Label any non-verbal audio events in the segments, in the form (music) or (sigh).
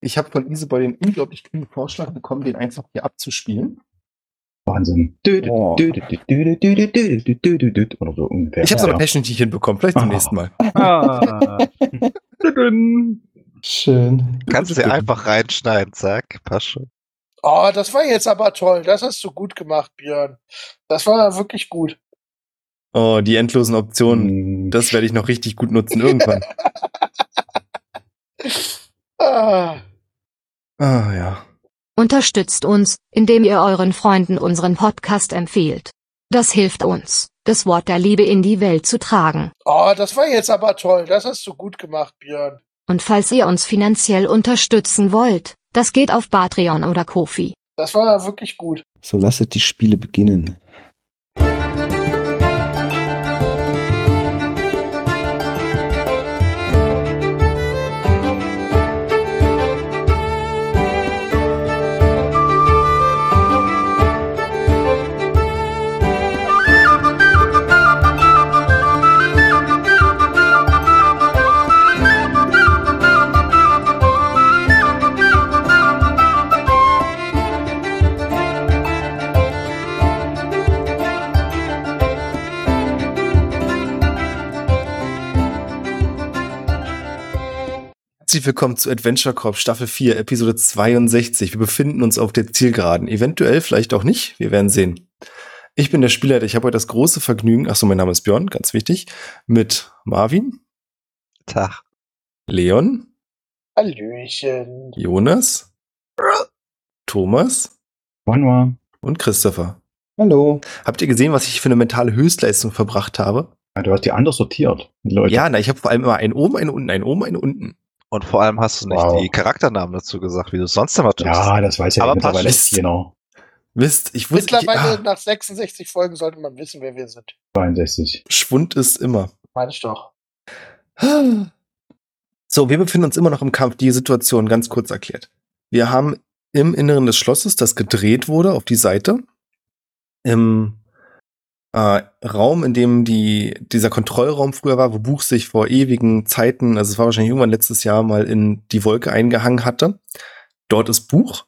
Ich habe von Isabel den unglaublich coolen Vorschlag bekommen, den einfach hier abzuspielen. Wahnsinn. Oh. Oder so ungefähr. Ich habe es aber technisch nicht hinbekommen. Vielleicht zum Ah. nächsten Mal. Ah. Schön. Kannst du sie einfach reinschneiden, zack, passt schon. Oh, das war jetzt aber toll. Das hast du gut gemacht, Björn. Das war wirklich gut. Oh, die endlosen. Optionen. Hm, Das werde ich noch richtig gut nutzen irgendwann. Ah. Ah ja. Unterstützt uns, indem ihr euren Freunden unseren Podcast empfiehlt. Das hilft uns, das Wort der Liebe in die Welt zu tragen. Oh, das war jetzt aber toll. Das hast du gut gemacht, Björn. Und falls ihr uns finanziell unterstützen wollt, das geht auf Patreon oder Kofi. Das war wirklich gut. So lasset die Spiele beginnen. Herzlich willkommen zu Adventure Corp Staffel 4, Episode 62. Wir befinden uns auf der Zielgeraden. Eventuell, vielleicht auch nicht. Wir werden sehen. Ich bin der Spielleiter. Ich habe heute das große Vergnügen, achso, mein Name ist Björn, ganz wichtig, mit Marvin, Tag. Leon, Hallöchen. Jonas, Thomas Wanwa. und Christopher. Hallo. Habt ihr gesehen, was ich für eine mentale Höchstleistung verbracht habe? Ja, du hast die anders sortiert, die Leute. Ja, na, ich habe vor allem immer einen oben, einen unten, einen oben, einen unten. Und vor allem hast du nicht Wow. die Charakternamen dazu gesagt, wie du es sonst immer tust. Ja, das weiß ja Aber mittlerweile passt. jeder. Wisst, ich wusste, ich, Mittlerweile ah, nach 66 Folgen sollte man wissen, wer wir sind. 62. Schwund ist immer. Meine ich doch. So, wir befinden uns immer noch im Kampf. Die Situation ganz kurz erklärt. Wir haben im Inneren des Schlosses, das gedreht wurde auf die Seite, im äh, Raum, in dem die, dieser Kontrollraum früher war, wo Buch sich vor ewigen Zeiten, also es war wahrscheinlich irgendwann letztes Jahr mal in die Wolke eingehangen hatte. Dort ist Buch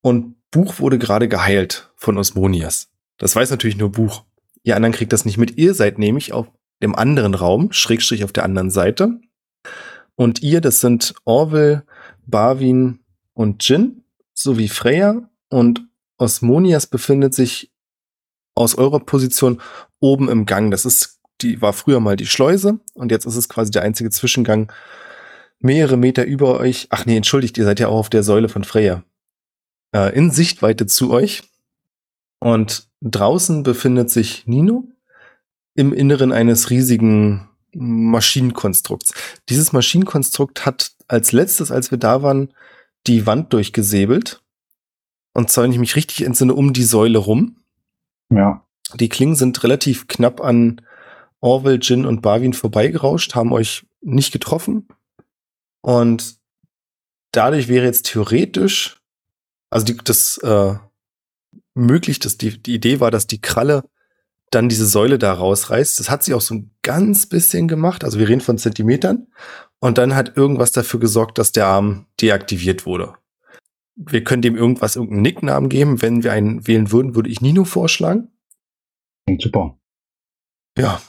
und Buch wurde gerade geheilt von Osmonias. Das weiß natürlich nur Buch. Ihr anderen kriegt das nicht mit. Ihr seid nämlich auf dem anderen Raum, Schrägstrich auf der anderen Seite. Und ihr, das sind Orwell, Barwin und Jin, sowie Freya. Und Osmonias befindet sich aus eurer Position oben im Gang. Das ist, die war früher mal die Schleuse und jetzt ist es quasi der einzige Zwischengang mehrere Meter über euch. Ach nee, entschuldigt, ihr seid ja auch auf der Säule von Freya. Äh, in Sichtweite zu euch. Und draußen befindet sich Nino im Inneren eines riesigen Maschinenkonstrukts. Dieses Maschinenkonstrukt hat als letztes, als wir da waren, die Wand durchgesäbelt. Und zwar, wenn ich mich richtig entsinne, um die Säule rum. Ja. Die Klingen sind relativ knapp an Orwell, Jin und Barwin vorbeigerauscht, haben euch nicht getroffen. Und dadurch wäre jetzt theoretisch, also die, das äh, möglich, dass die, die Idee war, dass die Kralle dann diese Säule da rausreißt. Das hat sie auch so ein ganz bisschen gemacht. Also wir reden von Zentimetern. Und dann hat irgendwas dafür gesorgt, dass der Arm deaktiviert wurde. Wir können dem irgendwas, irgendeinen Nicknamen geben. Wenn wir einen wählen würden, würde ich Nino vorschlagen. Klingt super. Ja.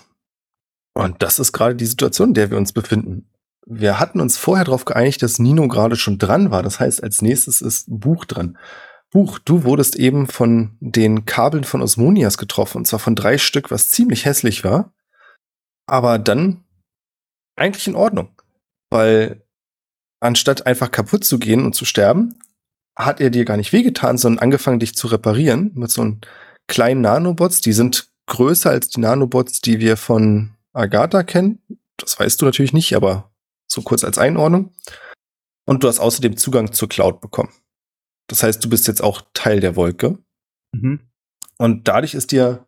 Und das ist gerade die Situation, in der wir uns befinden. Wir hatten uns vorher darauf geeinigt, dass Nino gerade schon dran war. Das heißt, als nächstes ist Buch dran. Buch, du wurdest eben von den Kabeln von Osmonias getroffen. Und zwar von drei Stück, was ziemlich hässlich war. Aber dann eigentlich in Ordnung. Weil anstatt einfach kaputt zu gehen und zu sterben, hat er dir gar nicht wehgetan, sondern angefangen, dich zu reparieren mit so einem kleinen Nanobots. Die sind größer als die Nanobots, die wir von Agatha kennen. Das weißt du natürlich nicht, aber so kurz als Einordnung. Und du hast außerdem Zugang zur Cloud bekommen. Das heißt, du bist jetzt auch Teil der Wolke. Mhm. Und dadurch ist dir,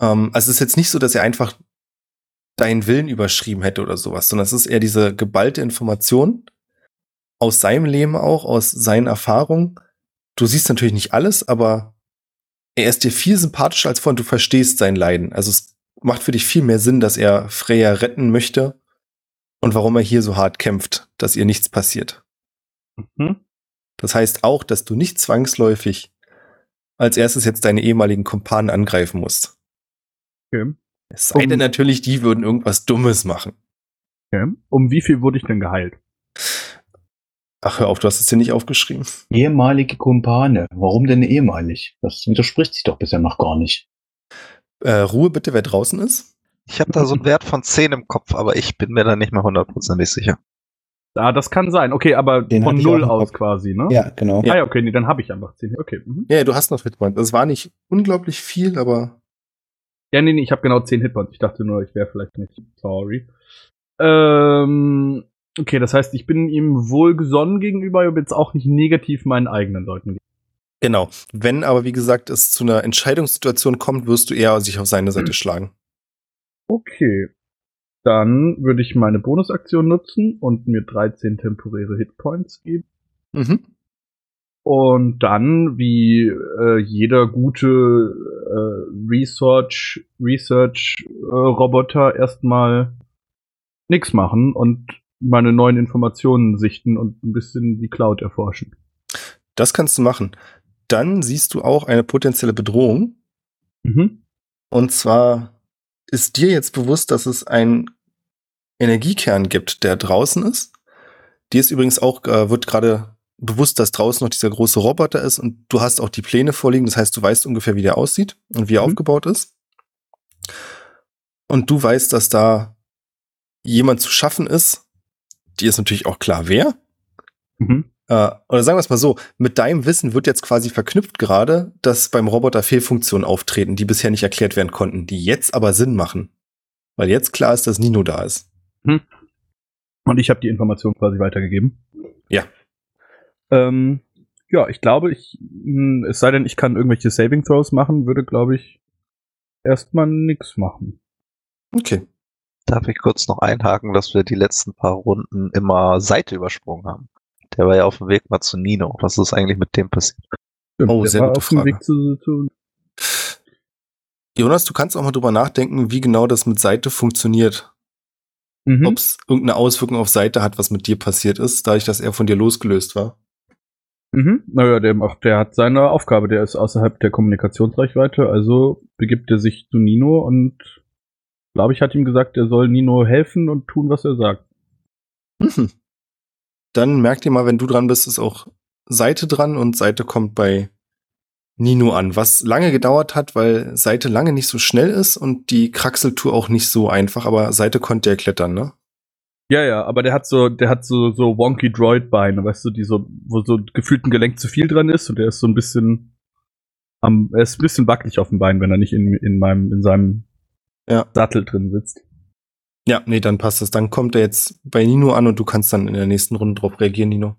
ähm, also es ist jetzt nicht so, dass er einfach deinen Willen überschrieben hätte oder sowas, sondern es ist eher diese geballte Information aus seinem Leben auch, aus seinen Erfahrungen. Du siehst natürlich nicht alles, aber er ist dir viel sympathischer als vorhin. Du verstehst sein Leiden. Also es macht für dich viel mehr Sinn, dass er Freya retten möchte und warum er hier so hart kämpft, dass ihr nichts passiert. Mhm. Das heißt auch, dass du nicht zwangsläufig als erstes jetzt deine ehemaligen Kumpanen angreifen musst. Okay. Es sei denn Um- natürlich, die würden irgendwas Dummes machen. okay. Um wie viel wurde ich denn geheilt? Ach, hör auf, du hast es hier nicht aufgeschrieben. Ehemalige Kumpane. Warum denn ehemalig? Das widerspricht sich doch bisher noch gar nicht. Äh, Ruhe bitte, wer draußen ist. Ich habe da so einen Wert von 10 im Kopf, aber ich bin mir da nicht mehr hundertprozentig sicher. Ah, das kann sein. Okay, aber Den von null aus Kopf. quasi, ne? Ja, genau. Ah ja, okay, nee, dann habe ich einfach 10. Okay. Mhm. Ja, du hast noch Hitpoints. Das war nicht unglaublich viel, aber Ja, nee, nee, ich habe genau 10 Hitpoints. Ich dachte nur, ich wäre vielleicht nicht. Sorry. Ähm, okay, das heißt, ich bin ihm wohlgesonnen gegenüber, aber jetzt auch nicht negativ meinen eigenen Leuten. genau. Wenn aber, wie gesagt, es zu einer Entscheidungssituation kommt, wirst du eher sich auf seine Seite schlagen. Okay. Dann würde ich meine Bonusaktion nutzen und mir 13 temporäre Hitpoints geben. Mhm. Und dann, wie äh, jeder gute äh, Research, Research äh, Roboter erstmal nix machen und meine neuen Informationen sichten und ein bisschen die Cloud erforschen. Das kannst du machen. Dann siehst du auch eine potenzielle Bedrohung. Mhm. Und zwar ist dir jetzt bewusst, dass es einen Energiekern gibt, der draußen ist. Dir ist übrigens auch, äh, wird gerade bewusst, dass draußen noch dieser große Roboter ist und du hast auch die Pläne vorliegen. Das heißt, du weißt ungefähr, wie der aussieht und wie er Mhm. aufgebaut ist. Und du weißt, dass da jemand zu schaffen ist. Dir ist natürlich auch klar, wer. Mhm. Äh, oder sagen wir es mal so, mit deinem Wissen wird jetzt quasi verknüpft gerade, dass beim Roboter Fehlfunktionen auftreten, die bisher nicht erklärt werden konnten, die jetzt aber Sinn machen. Weil jetzt klar ist, dass Nino da ist. Und ich habe die Information quasi weitergegeben. Ja. Ähm, ja, ich glaube, ich, mh, es sei denn, ich kann irgendwelche Saving Throws machen, würde, glaube ich, erstmal nix machen. Okay. Darf ich kurz noch einhaken, dass wir die letzten paar Runden immer Seite übersprungen haben? Der war ja auf dem Weg mal zu Nino. Was ist eigentlich mit dem passiert? Oh, der sehr war gute auf dem Frage. Weg zu, zu Jonas, du kannst auch mal drüber nachdenken, wie genau das mit Seite funktioniert. mhm. Ob es irgendeine Auswirkung auf Seite hat, was mit dir passiert ist, dadurch, dass er von dir losgelöst war. Mhm. Naja, der macht, der hat seine Aufgabe, der ist außerhalb der Kommunikationsreichweite, also begibt er sich zu Nino und glaube ich, hat ihm gesagt, er soll Nino helfen und tun, was er sagt. Mhm. Dann merk dir mal, wenn du dran bist, ist auch Seite dran und Seite kommt bei Nino an, was lange gedauert hat, weil Seite lange nicht so schnell ist und die Kraxeltour auch nicht so einfach, aber Seite konnte er klettern, ne? Ja, ja, aber der hat so, der hat so, so wonky Droid-Beine, weißt du, die so, wo so gefühlt ein Gelenk zu viel dran ist und der ist so ein bisschen am, er ist ein bisschen wackelig auf dem Bein, wenn er nicht in, in meinem, in seinem Ja. Sattel drin sitzt. Ja, nee, dann passt das. Dann kommt er jetzt bei Nino an und du kannst dann in der nächsten Runde drauf reagieren, Nino.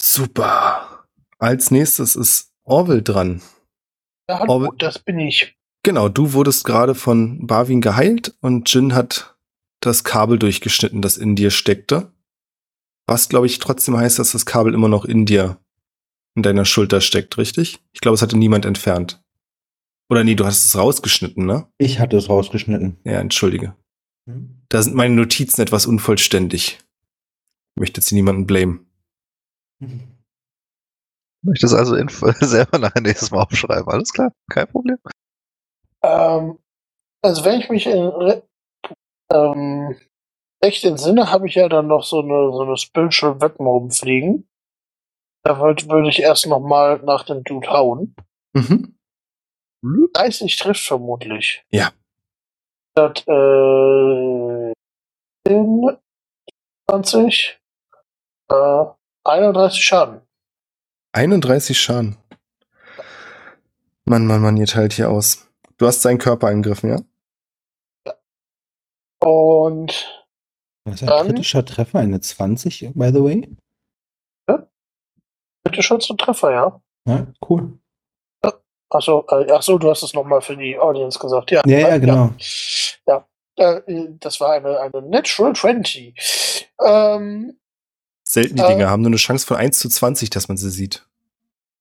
Super. Als nächstes ist Orwell dran. Ja, hallo, Aber- das bin ich. Genau, du wurdest gerade von Barwin geheilt und Jin hat das Kabel durchgeschnitten, das in dir steckte. Was, glaube ich, trotzdem heißt, dass das Kabel immer noch in dir, in deiner Schulter steckt, richtig? Ich glaube, es hatte niemand entfernt. Oder nee, du hast es rausgeschnitten, ne? Ich hatte es rausgeschnitten. Ja, entschuldige. Da sind meine Notizen etwas unvollständig. Ich möchte jetzt hier niemanden blamen. Möchtest also Info (laughs) selber nachher nächstes Mal aufschreiben. Alles klar, kein Problem. Ähm, also wenn ich mich in, re- ähm, recht entsinne, habe ich ja dann noch so eine, so eine Spiritual Weapon rumfliegen. Da wollte, würde ich erst noch mal nach dem Dude hauen. Mhm. 30 trifft vermutlich. Ja. Das, äh, 10, 20, äh, 31 Schaden. 31 Schaden. Mann, Mann, Mann, ihr teilt hier aus. Du hast seinen Körper angegriffen, ja? Und Das ist ein Dann- kritischer Treffer, eine 20, by the way. bitte schon zum Treffer, ja? Ja, cool. Achso, äh, ach so, du hast es nochmal für die Audience gesagt, ja. Ja, ja, genau. Ja, äh, das war eine, eine Natural 20. Ähm, Selten die Äh. Dinge haben nur eine Chance von 1 zu 20, dass man sie sieht.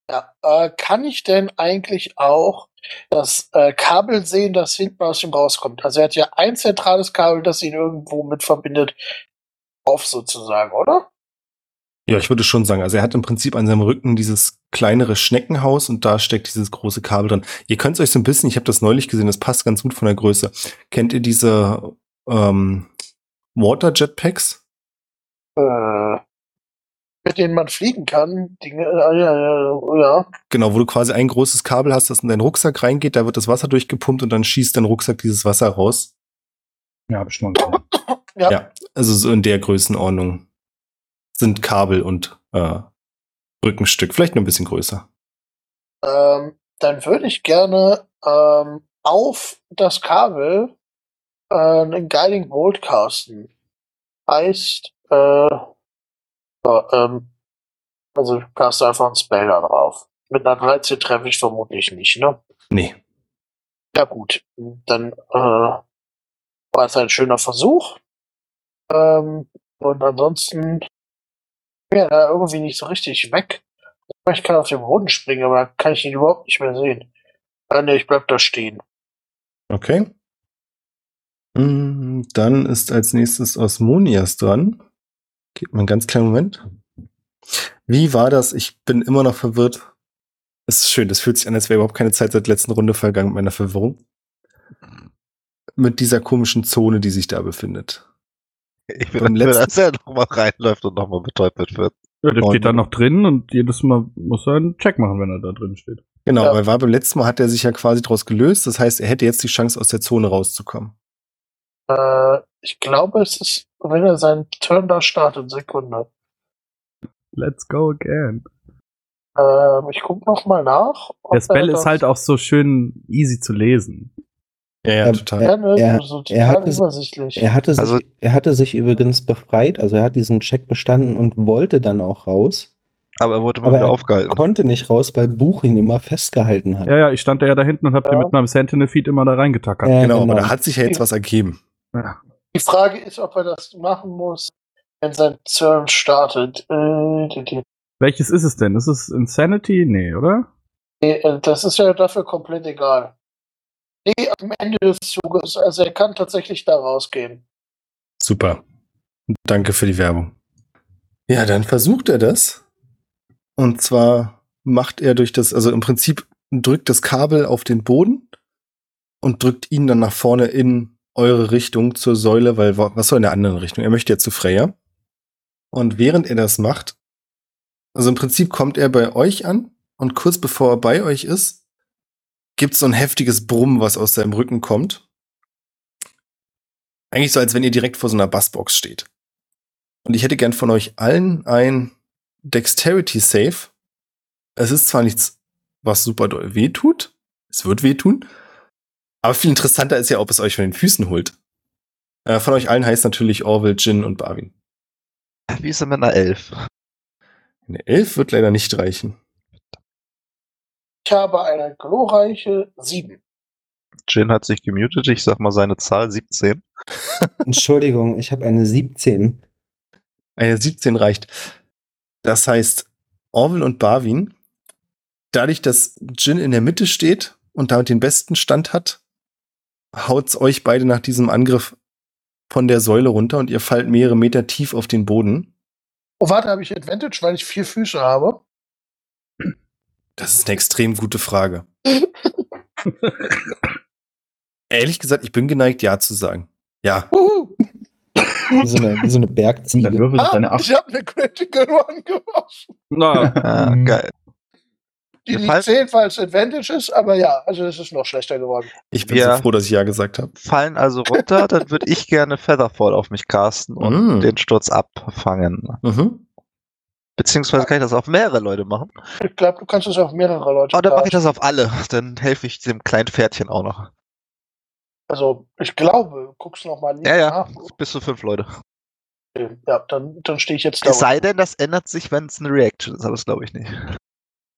ja, äh, kann ich denn eigentlich auch das äh, Kabel sehen, das hinten aus ihm rauskommt? Also er hat ja ein zentrales Kabel, das ihn irgendwo mit verbindet, auf sozusagen, oder? Ja, ich würde schon sagen, also er hat im Prinzip an seinem Rücken dieses kleinere Schneckenhaus und da steckt dieses große Kabel drin. Ihr könnt es euch so ein bisschen, ich habe das neulich gesehen, das passt ganz gut von der Größe. Kennt ihr diese ähm, Water Jetpacks? Äh, mit denen man fliegen kann. Die, äh, ja, ja, ja. Genau, wo du quasi ein großes Kabel hast, das in deinen Rucksack reingeht, da wird das Wasser durchgepumpt und dann schießt dein Rucksack dieses Wasser raus. Ja, hab ich schon mal gesehen. Ja. Ja, also so in der Größenordnung sind Kabel und äh, Rückenstück, vielleicht nur ein bisschen größer. Ähm, dann würde ich gerne ähm, auf das Kabel äh, einen Guiding Bolt casten. Heißt, äh, ja, ähm, also ich caste einfach einen Spell da drauf. Mit einer 13 treffe ich vermutlich nicht, ne? Nee. Ja gut, dann äh, war es ein schöner Versuch. Ähm, und ansonsten ja, da irgendwie nicht so richtig weg. Ich kann auf den Boden springen, aber da kann ich ihn überhaupt nicht mehr sehen. Äh, nee, ich bleib da stehen. Okay. Mm, Dann ist als nächstes Osmonias dran. Gib mir einen ganz kleinen Moment. Wie war das? Ich bin immer noch verwirrt. Es ist schön, das fühlt sich an, als wäre überhaupt keine Zeit seit der letzten Runde vergangen mit meiner Verwirrung. Mit dieser komischen Zone, die sich da befindet. Ich will, Beim letzten- dass er nochmal reinläuft und nochmal betäubelt wird. Ja, der Und- steht da noch drin und jedes Mal muss er einen Check machen, wenn er da drin steht. Genau, Ja. weil war beim letzten Mal hat er sich ja quasi daraus gelöst. Das heißt, er hätte jetzt die Chance, aus der Zone rauszukommen. Äh, ich glaube, es ist, wenn er seinen Turn da startet, Sekunde. Let's go again. Ähm, ich guck noch mal nach. Der Spell ist halt auch so schön easy zu lesen. Ja, ja, Ähm, total. Ja, ne, Er- so er total hat es- übersichtlich. Er hatte, sich, Also- er hatte sich übrigens befreit, also er hat diesen Check bestanden und wollte dann auch raus, Aber er wurde mal Aber wieder er aufgehalten. konnte nicht raus, weil Buch ihn immer festgehalten hat. Ja, ja, ich stand da ja da hinten und hab Ja. den mit meinem Sentinel-Feed immer da reingetackert. Ja, genau, aber da hat sich ja jetzt was ergeben. Ja. Die Frage ist, ob er das machen muss, wenn sein Turn startet. Äh, Welches ist es denn? Ist es Insanity? Nee, oder? nee, äh, das ist ja dafür komplett egal. Nee, am Ende des Zuges, also er kann tatsächlich da rausgehen. Super. Danke für die Werbung. Ja, dann versucht er das. Und zwar macht er durch das, also im Prinzip drückt das Kabel auf den Boden und drückt ihn dann nach vorne in eure Richtung zur Säule, weil wa- was soll in der anderen Richtung? Er möchte ja zu Freya. Und während er das macht, also im Prinzip kommt er bei euch an und kurz bevor er bei euch ist, gibt es so ein heftiges Brummen, was aus seinem Rücken kommt. Eigentlich so, als wenn ihr direkt vor so einer Bassbox steht. Und ich hätte gern von euch allen ein Dexterity Save. Es ist zwar nichts, was super doll wehtut. Es wird wehtun. Aber viel interessanter ist ja, ob es euch von den Füßen holt. Äh, von euch allen heißt natürlich Orwell, Jin und Barwin. Wie ist er mit einer Elf? Eine Elf wird leider nicht reichen. Ich habe eine glorreiche 7. Jin hat sich gemutet. Ich sag mal seine Zahl 17. (laughs) Entschuldigung, ich habe eine 17. Eine 17 reicht. Das heißt, Orwell und Barwin, dadurch, dass Jin in der Mitte steht und damit den besten Stand hat, haut's euch beide nach diesem Angriff von der Säule runter und ihr fallt mehrere Meter tief auf den Boden. Oh, warte, habe ich Advantage, weil ich vier Füße habe? Das ist eine extrem gute Frage. (laughs) Ehrlich gesagt, ich bin geneigt, ja zu sagen. Ja. Uhu. Wie so eine, wie so eine Dann Bergziege. würfel Ah, deine 8. ich habe eine Critical One geworfen. Na, (laughs) Ah, geil. Die nicht fallen- zählt, weil es Advantage ist, aber ja, also es ist noch schlechter geworden. Ich bin Ja. so froh, dass ich ja gesagt habe. Fallen also runter, dann würde ich gerne Featherfall auf mich casten und Mm. den Sturz abfangen. Mhm. Beziehungsweise kann ich das auf mehrere Leute machen. Ich glaube, du kannst es auf mehrere Leute Oh, dann mache ich das auf alle. Dann helfe ich dem kleinen Pferdchen auch noch. Also, ich glaube, guck's nochmal Ja, ja. nach. Bis zu fünf Leute. Ja, dann, dann stehe ich jetzt da. Es sei denn, das ändert sich, wenn es eine Reaction ist, aber das glaube ich nicht.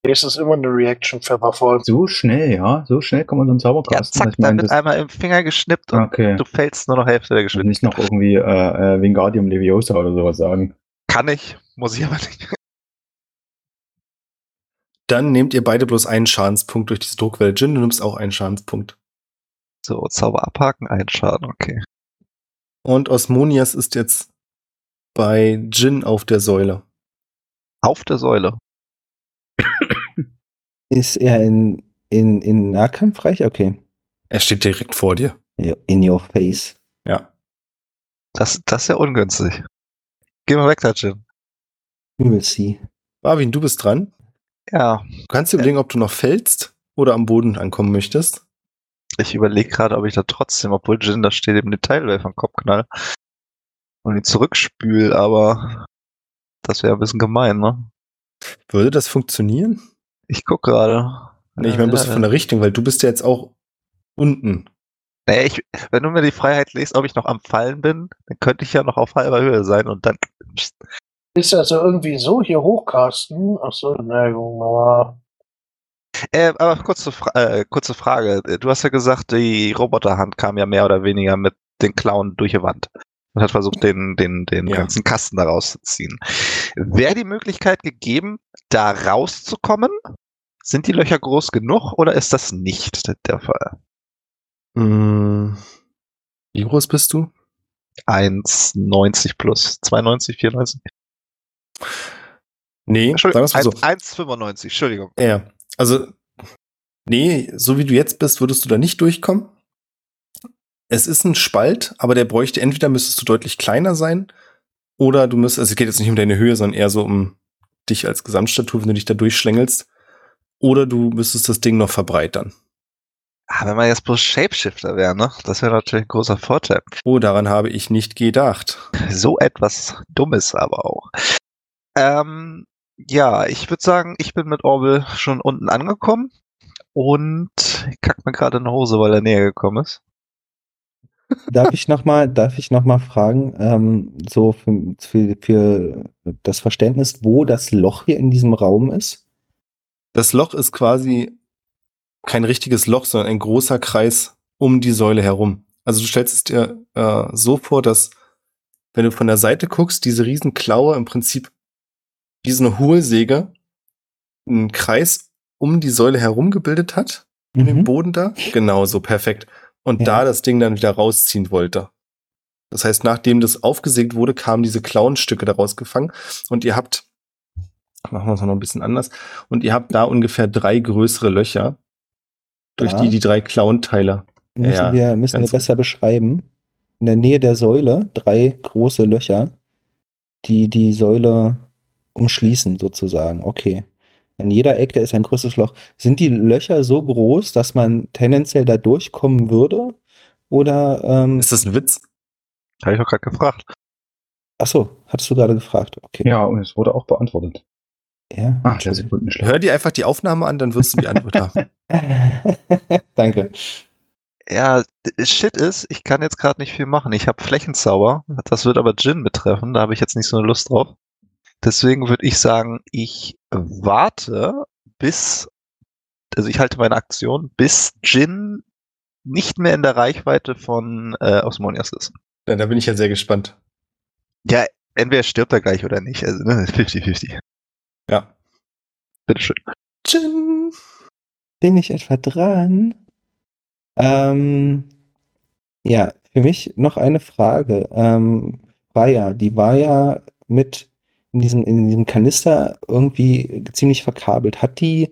Es ist immer eine Reaction für Erfolg. So schnell, ja, so schnell kann man so einen Zauber Ja, zack, Ich dann wird das- einmal im Finger geschnippt und Okay. du fällst nur noch Hälfte der Geschwindigkeit. nicht noch irgendwie äh, äh, Wingardium Leviosa oder sowas sagen. Kann ich, muss ich aber nicht. Dann nehmt ihr beide bloß einen Schadenspunkt durch diese Druckwelle. Jin, du nimmst auch einen Schadenspunkt. So, Zauber abhaken, ein Schaden, okay. Und Osmonias ist jetzt bei Jin auf der Säule. Auf der Säule. Ist er in, in, in Nahkampfreich? Okay. Er steht direkt vor dir. In your face. Ja. Das, das ist ja ungünstig. Geh mal weg da, Jin. We will see. Marvin, du bist dran. Ja, Du kannst dir überlegen, ob du noch fällst oder am Boden ankommen möchtest. ich überlege gerade, ob ich da trotzdem, obwohl Jin da steht, eben den Teilwerfer den Kopf knall und ihn zurückspül, aber das wäre ein bisschen gemein, ne? Würde das funktionieren? Ich guck gerade. Nee, ich meine, bloß Ja, von der Richtung, weil du bist ja jetzt auch unten. Nee, ich, wenn du mir die Freiheit lässt, ob ich noch am Fallen bin, dann könnte ich ja noch auf halber Höhe sein und dann. Ist also irgendwie so hier hochkasten? Achso, na. Äh, aber kurze, Fra äh, kurze Frage. Du hast ja gesagt, die Roboterhand kam ja mehr oder weniger mit den Klauen durch die Wand und hat versucht, den, den, den Ja. ganzen Kasten da rauszuziehen. Wäre die Möglichkeit gegeben, da rauszukommen? Sind die Löcher groß genug oder ist das nicht der Fall? Hm. Wie groß bist du? 1,90 plus 92, 94? Nee, sagen wir mal so. 1,95, Entschuldigung. Ja, also, nee, so wie du jetzt bist, würdest du da nicht durchkommen. Es ist ein Spalt, aber der bräuchte, entweder müsstest du deutlich kleiner sein, oder du müsstest, also es geht jetzt nicht um deine Höhe, sondern eher so um dich als Gesamtstatur, wenn du dich da durchschlängelst. Oder du müsstest das Ding noch verbreitern. Ah, wenn man jetzt bloß Shapeshifter wäre, ne? Das wäre natürlich ein großer Vorteil. Oh, daran habe ich nicht gedacht. So etwas Dummes aber auch. Ähm, ja, ich würde sagen, ich bin mit Orwell schon unten angekommen und ich kack mir gerade in die Hose, weil er näher gekommen ist. Darf ich noch mal, darf ich noch mal fragen, ähm, so für, für, für das Verständnis, wo das Loch hier in diesem Raum ist? Das Loch ist quasi kein richtiges Loch, sondern ein großer Kreis um die Säule herum. Also du stellst es dir äh, so vor, dass wenn du von der Seite guckst, diese riesen Klaue im Prinzip eine Hohlsäge einen Kreis um die Säule herum gebildet hat, in dem Mhm. Boden da. Genau so, perfekt. Und Ja. da das Ding dann wieder rausziehen wollte. Das heißt, nachdem das aufgesägt wurde, kamen diese Klauenstücke daraus gefangen und ihr habt, machen wir es noch ein bisschen anders, und ihr habt da ungefähr drei größere Löcher, durch Ja. die die drei Klauenteile. Müssen Ja, wir, müssen wir besser beschreiben. In der Nähe der Säule drei große Löcher, die die Säule umschließen, sozusagen. Okay. An jeder Ecke ist ein größeres Loch. Sind die Löcher so groß, dass man tendenziell da durchkommen würde? Oder, ähm, Ist das ein Witz? Habe ich doch gerade gefragt. ach so, hattest du gerade gefragt. Okay. Ja, und es wurde auch beantwortet. Ja. Ah, der Sekunden schlecht. Hör dir einfach die Aufnahme an, dann wirst du die Antwort haben. (laughs) (laughs) Danke. Ja, Shit ist, ich kann jetzt gerade nicht viel machen. Ich habe Flächenzauber. Das wird aber Jin betreffen. Da habe ich jetzt nicht so eine Lust drauf. Deswegen würde ich sagen, ich warte bis, also ich halte meine Aktion, bis Jin nicht mehr in der Reichweite von äh, Osmonias ist. Ja, da bin ich ja sehr gespannt. Ja, entweder stirbt er gleich oder nicht. Also ne, (laughs) 50-50. Ja. Bitteschön. Tschin. Bin ich etwa dran? Ähm, ja, für mich noch eine Frage. Ähm, Freya, die war ja mit in diesem, in diesem Kanister irgendwie ziemlich verkabelt. Hat die,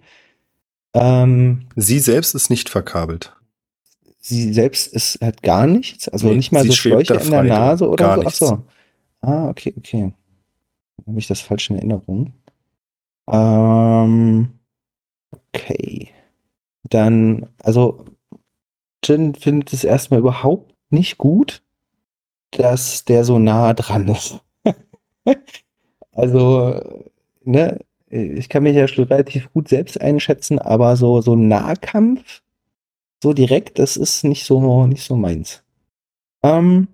ähm, Sie selbst ist nicht verkabelt. sie selbst ist, hat gar nichts? Also Nee, nicht mal so Schläuche in der Nase oder so? Ach so. Ah, okay, okay. Habe ich das falsch in Erinnerung? Ähm, okay. Dann, also, Jin findet es erstmal überhaupt nicht gut, dass der so nah dran ist. (laughs) also, ne, ich kann mich ja schon relativ gut selbst einschätzen, aber so, so Nahkampf, so direkt, das ist nicht so, nicht so meins. Ähm,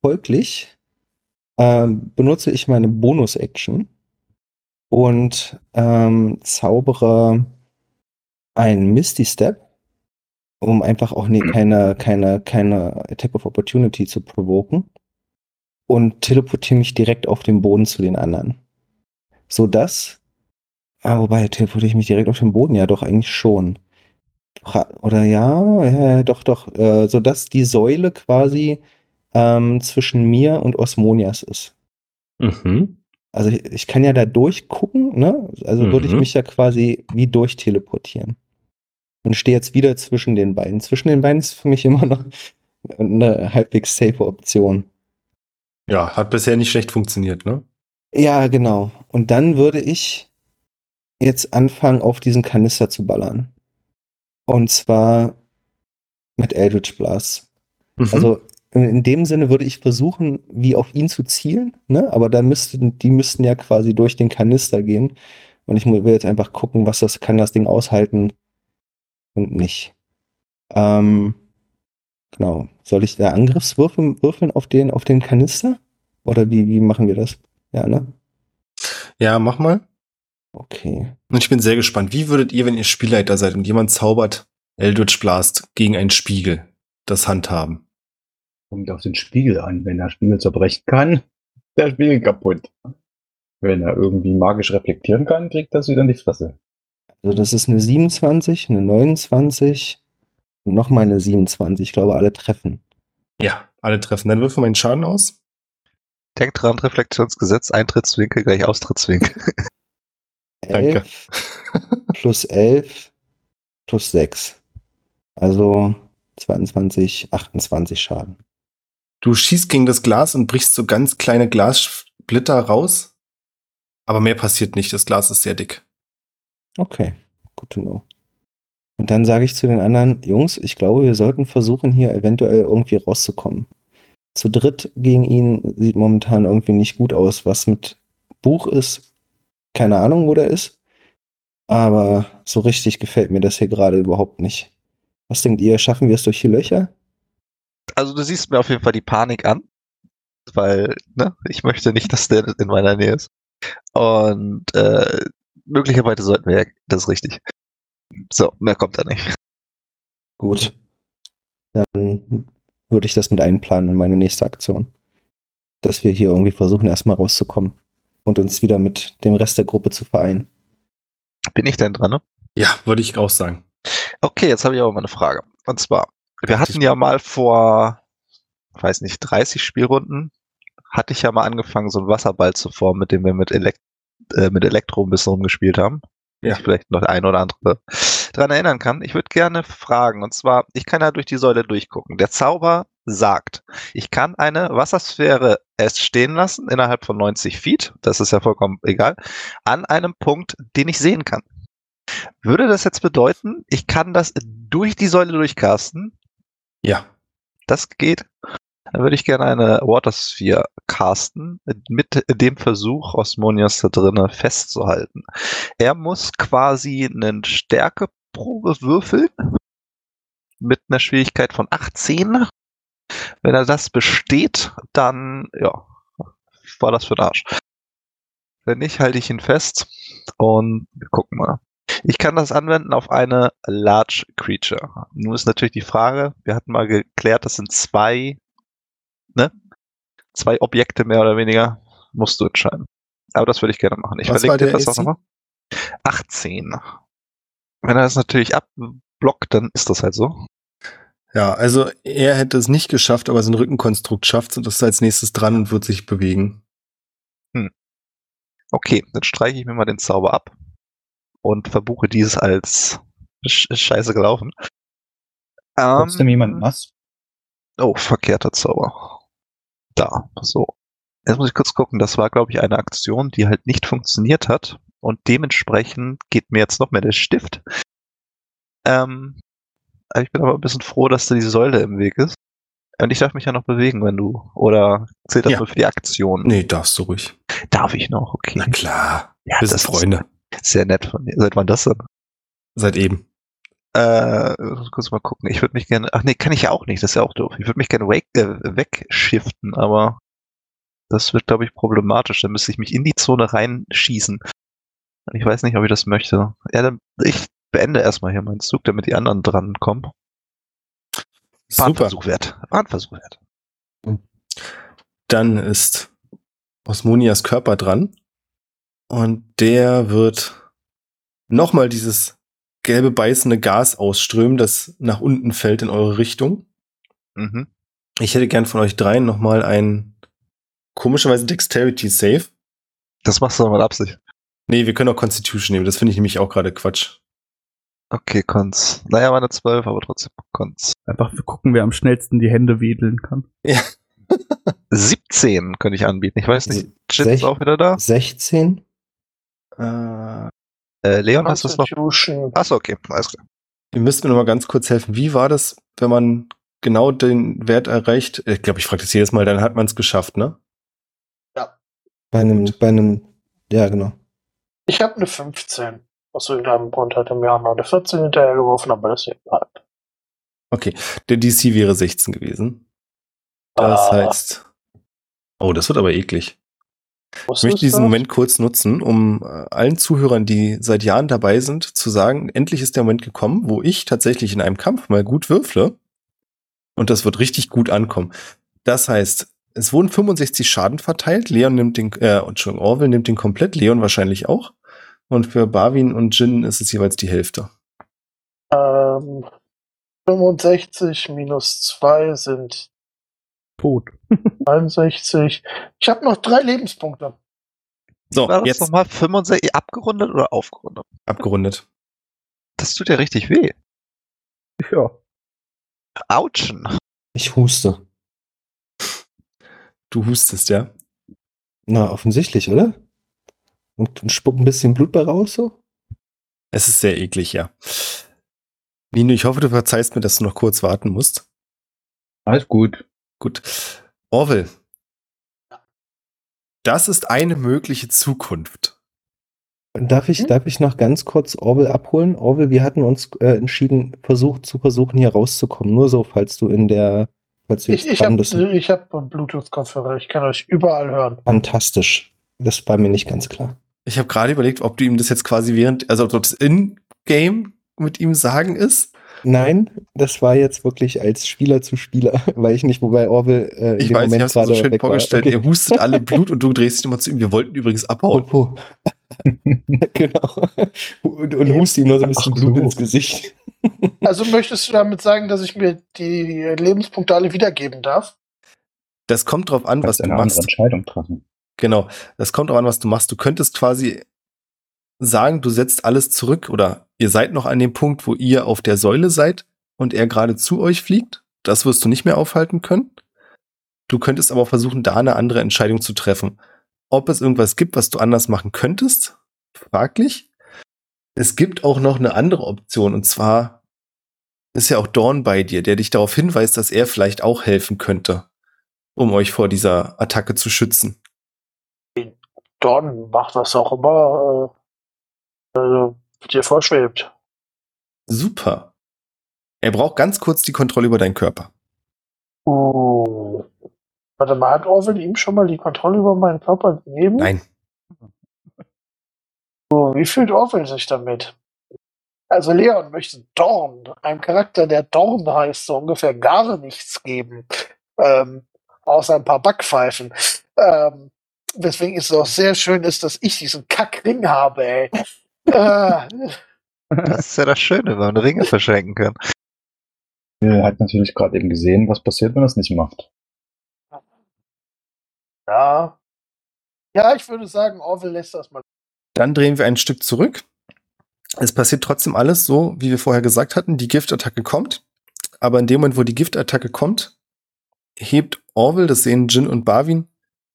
folglich ähm, benutze ich meine Bonus-Action und ähm, zaubere ein Misty Step, um einfach auch nie, keine, keine, keine Attack of Opportunity zu provoken und teleportiere mich direkt auf den Boden zu den anderen. Sodass, ah, wobei teleportiere ich mich direkt auf den Boden, ja doch eigentlich schon. Oder ja, ja, doch, doch, äh, sodass die Säule quasi ähm, zwischen mir und Osmonias ist. Mhm. Also ich, ich kann ja da durchgucken, ne? Also würde ich Mhm. mich ja quasi wie durchteleportieren. Und stehe jetzt wieder zwischen den beiden. Zwischen den beiden ist für mich immer noch eine halbwegs safe Option. Ja, hat bisher nicht schlecht funktioniert, ne? Ja, genau. Und dann würde ich jetzt anfangen, auf diesen Kanister zu ballern. Und zwar mit Eldritch Blast. Mhm. Also in dem Sinne würde ich versuchen, wie auf ihn zu zielen, ne? Aber dann müssten, die müssten ja quasi durch den Kanister gehen. Und ich will jetzt einfach gucken, was das kann das Ding aushalten und nicht. Ähm, genau. Soll ich da Angriffswürfel würfeln auf den, auf den Kanister? Oder wie, wie machen wir das? Ja, ne? ja, mach mal. Okay. Und ich bin sehr gespannt. Wie würdet ihr, wenn ihr Spielleiter seid und jemand zaubert Eldritch Blast gegen einen Spiegel, das handhaben? Kommt auf den Spiegel an. Wenn der Spiegel zerbrechen kann, der Spiegel kaputt. Wenn er irgendwie magisch reflektieren kann, kriegt das wieder in die Fresse. Also das ist eine 27, eine 29 und nochmal eine 27. Ich glaube, alle treffen. Ja, alle treffen. Dann würfel meinen Schaden aus. Reflexionsgesetz, Eintrittswinkel gleich Austrittswinkel. (laughs) Danke. 11 plus 11 plus 6. Also 22, 28 Schaden. Du schießt gegen das Glas und brichst so ganz kleine Glassplitter raus. Aber mehr passiert nicht. Das Glas ist sehr dick. Okay, good to know. Und dann sage ich zu den anderen, Jungs, ich glaube, wir sollten versuchen, hier eventuell irgendwie rauszukommen. Zu dritt gegen ihn sieht momentan irgendwie nicht gut aus. Was mit Buch ist, keine Ahnung, wo der ist. Aber so richtig gefällt mir das hier gerade überhaupt nicht. Was denkt ihr, schaffen wir es durch die Löcher? Also du siehst mir auf jeden Fall die Panik an, weil ne, ich möchte nicht, dass der in meiner Nähe ist. Und äh, möglicherweise sollten wir, das richtig. So, mehr kommt da nicht. Gut. Dann würde ich das mit einplanen in meine nächste Aktion. Dass wir hier irgendwie versuchen, erstmal rauszukommen und uns wieder mit dem Rest der Gruppe zu vereinen. Bin ich denn dran, ne? Ja, würde ich auch sagen. Okay, jetzt habe ich aber mal eine Frage. Und zwar, wir hatten ja mal vor, weiß nicht, 30 Spielrunden, hatte ich ja mal angefangen, so einen Wasserball zu formen, mit dem wir mit, Elekt äh, mit Elektro ein bisschen rumgespielt haben. Ja. Ich vielleicht noch der ein oder andere dran erinnern kann. Ich würde gerne fragen, und zwar, ich kann ja durch die Säule durchgucken. Der Zauber sagt, ich kann eine Wassersphäre erst stehen lassen innerhalb von 90 Feet, das ist ja vollkommen egal, an einem Punkt, den ich sehen kann. Würde das jetzt bedeuten, ich kann das durch die Säule durchcasten? Ja. Das geht. Dann würde ich gerne eine Watersphere casten, mit dem Versuch, Osmonias da drinnen festzuhalten. Er muss quasi einen Stärkeprobe würfeln, mit einer Schwierigkeit von 18. Wenn er das besteht, dann, ja, war das für den Arsch. Wenn nicht, halte ich ihn fest und wir gucken mal. Ich kann das anwenden auf eine Large Creature. Nun ist natürlich die Frage, wir hatten mal geklärt, das sind zwei, ne? Zwei Objekte mehr oder weniger, musst du entscheiden. Aber das würde ich gerne machen. Ich Was verlinke war dir der das auch AC? nochmal. 18. Wenn er das natürlich abblockt, dann ist das halt so. Ja, also er hätte es nicht geschafft, aber sein Rückenkonstrukt schafft und das ist als nächstes dran und wird sich bewegen. Okay, dann streiche ich mir mal den Zauber ab und verbuche dieses als sch scheiße gelaufen. Trotzdem Ähm, jemand nass? Oh, verkehrter Zauber. Da, so. Jetzt muss ich kurz gucken, das war, glaube ich, eine Aktion, die halt nicht funktioniert hat. Und dementsprechend geht mir jetzt noch mehr der Stift. Ähm, ich bin aber ein bisschen froh, dass da die Säule im Weg ist. Und ich darf mich ja noch bewegen, wenn du. Oder zählt das Ja. nur für die Aktion? Nee, darfst du ruhig. Darf ich noch? Okay. Na klar. Ja, Wir sind das Freunde. sehr nett von dir. Seit wann das denn? Seit eben. Äh, kurz mal gucken. Ich würde mich gerne. Ach nee, kann ich ja auch nicht. Das ist ja auch doof. Ich würde mich gerne wake, äh, wegshiften, aber das wird, glaube ich, problematisch. Dann müsste ich mich in die Zone reinschießen. Ich weiß nicht, ob ich das möchte. Ja, dann ich beende erstmal hier meinen Zug, damit die anderen dran kommen. Super. Versuch wert. Versuch wert. Dann ist Osmonias Körper dran und der wird nochmal dieses gelbe beißende Gas ausströmen, das nach unten fällt in eure Richtung. Mhm. Ich hätte gern von euch dreien nochmal ein komischerweise Dexterity Save. Das machst du doch mit Absicht. Nee, wir können auch Constitution nehmen. Das finde ich nämlich auch gerade Quatsch. Okay, Cons. Naja, meine 12, aber trotzdem Cons. Einfach wir gucken, wer am schnellsten die Hände wedeln kann. 17 (laughs) könnte ich anbieten. Ich weiß nicht. Sech- ist auch wieder da. 16? Äh, Äh, Leon, hast du es noch? Achso, okay, alles klar. ihr müsst mir noch mal ganz kurz helfen. Wie war das, wenn man genau den Wert erreicht? Ich glaube, ich frage das jedes Mal, dann hat man es geschafft, ne? Bei einem, bei einem, ja, genau. Ich habe eine 15. Aus irgendeinem Grund hat er mir auch noch eine 14 hinterhergeworfen, aber das ist egal. Okay, der DC wäre 16 gewesen. Das Ah. heißt. Oh, das wird aber eklig. Ich möchte diesen? Moment kurz nutzen, um äh, allen Zuhörern, die seit Jahren dabei sind, zu sagen, endlich ist der Moment gekommen, wo ich tatsächlich in einem Kampf mal gut würfle. Und das wird richtig gut ankommen. Das heißt, es wurden 65 Schaden verteilt. Leon nimmt den, äh, Entschuldigung, Orwell nimmt den komplett, Leon wahrscheinlich auch. Und für Barwin und Jin ist es jeweils die Hälfte. Ähm, 65 minus 2 sind Tot. (laughs) 63. Ich habe noch drei Lebenspunkte. So, War das jetzt nochmal 65 abgerundet oder aufgerundet? abgerundet. Das tut ja richtig weh. Ja. Autschen. Ich huste. Du hustest, ja? Na, offensichtlich, oder? Und, und spuckt ein bisschen Blut bei raus, so? Es ist sehr eklig, ja. Nino, ich hoffe, du verzeihst mir, dass du noch kurz warten musst. Alles gut. Gut. Orwell. Das ist eine mögliche Zukunft. Darf ich, Hm? darf ich noch ganz kurz Orwell abholen? Orwell, wir hatten uns äh, entschieden, versucht zu versuchen, hier rauszukommen. Nur so, falls du in der, falls du Ich, ich habe bist. ich hab Bluetooth-Kopfhörer. Ich kann euch überall hören. Fantastisch. Das war mir nicht ganz klar. Ich habe gerade überlegt, ob du ihm das jetzt quasi während, also ob das in-game mit ihm sagen ist. Nein, das war jetzt wirklich als Spieler zu Spieler, (laughs) weil ich nicht, wobei Orwell äh, in Ich dem weiß, ich Moment habe so gerade schön weg war. vorgestellt. Okay. Er hustet alle (laughs) Blut und du drehst dich immer zu ihm. Wir wollten übrigens abhauen. Und (laughs) wo? genau. Und, und hust ihm nur so ein bisschen Ach Blut so. ins Gesicht. Also möchtest du damit sagen, dass ich mir die Lebenspunkte alle wiedergeben darf? Das kommt drauf an, was du machst. Entscheidung treffen. Genau, das kommt drauf an, was du machst. Du könntest quasi sagen, du setzt alles zurück oder ihr seid noch an dem Punkt, wo ihr auf der Säule seid und er gerade zu euch fliegt. Das wirst du nicht mehr aufhalten können. Du könntest aber versuchen, da eine andere Entscheidung zu treffen. Ob es irgendwas gibt, was du anders machen könntest, fraglich. Es gibt auch noch eine andere Option und zwar ist ja auch Dawn bei dir, der dich darauf hinweist, dass er vielleicht auch helfen könnte, um euch vor dieser Attacke zu schützen. Don macht das auch immer, äh, äh, dir vorschwebt. Super. Er braucht ganz kurz die Kontrolle über deinen Körper. Uh. Warte mal, hat Orwell ihm schon mal die Kontrolle über meinen Körper gegeben? Nein. Uh, wie fühlt Orwell sich damit? Also Leon möchte Dorn, einem Charakter, der Dorn heißt, so ungefähr gar nichts geben. Ähm, außer ein paar Backpfeifen. Ähm, weswegen es auch sehr schön ist, dass ich diesen Kackring habe, ey. Äh, Das ist ja das Schöne, wenn man Ringe verschenken kann. Er hat natürlich gerade eben gesehen, was passiert, wenn er es nicht macht. ja. Ja, ich würde sagen, Orwell lässt das mal. Dann drehen wir ein Stück zurück. Es passiert trotzdem alles so, wie wir vorher gesagt hatten. Die Giftattacke kommt. Aber in dem Moment, wo die Giftattacke kommt, hebt Orwell, das sehen Jin und Barwin,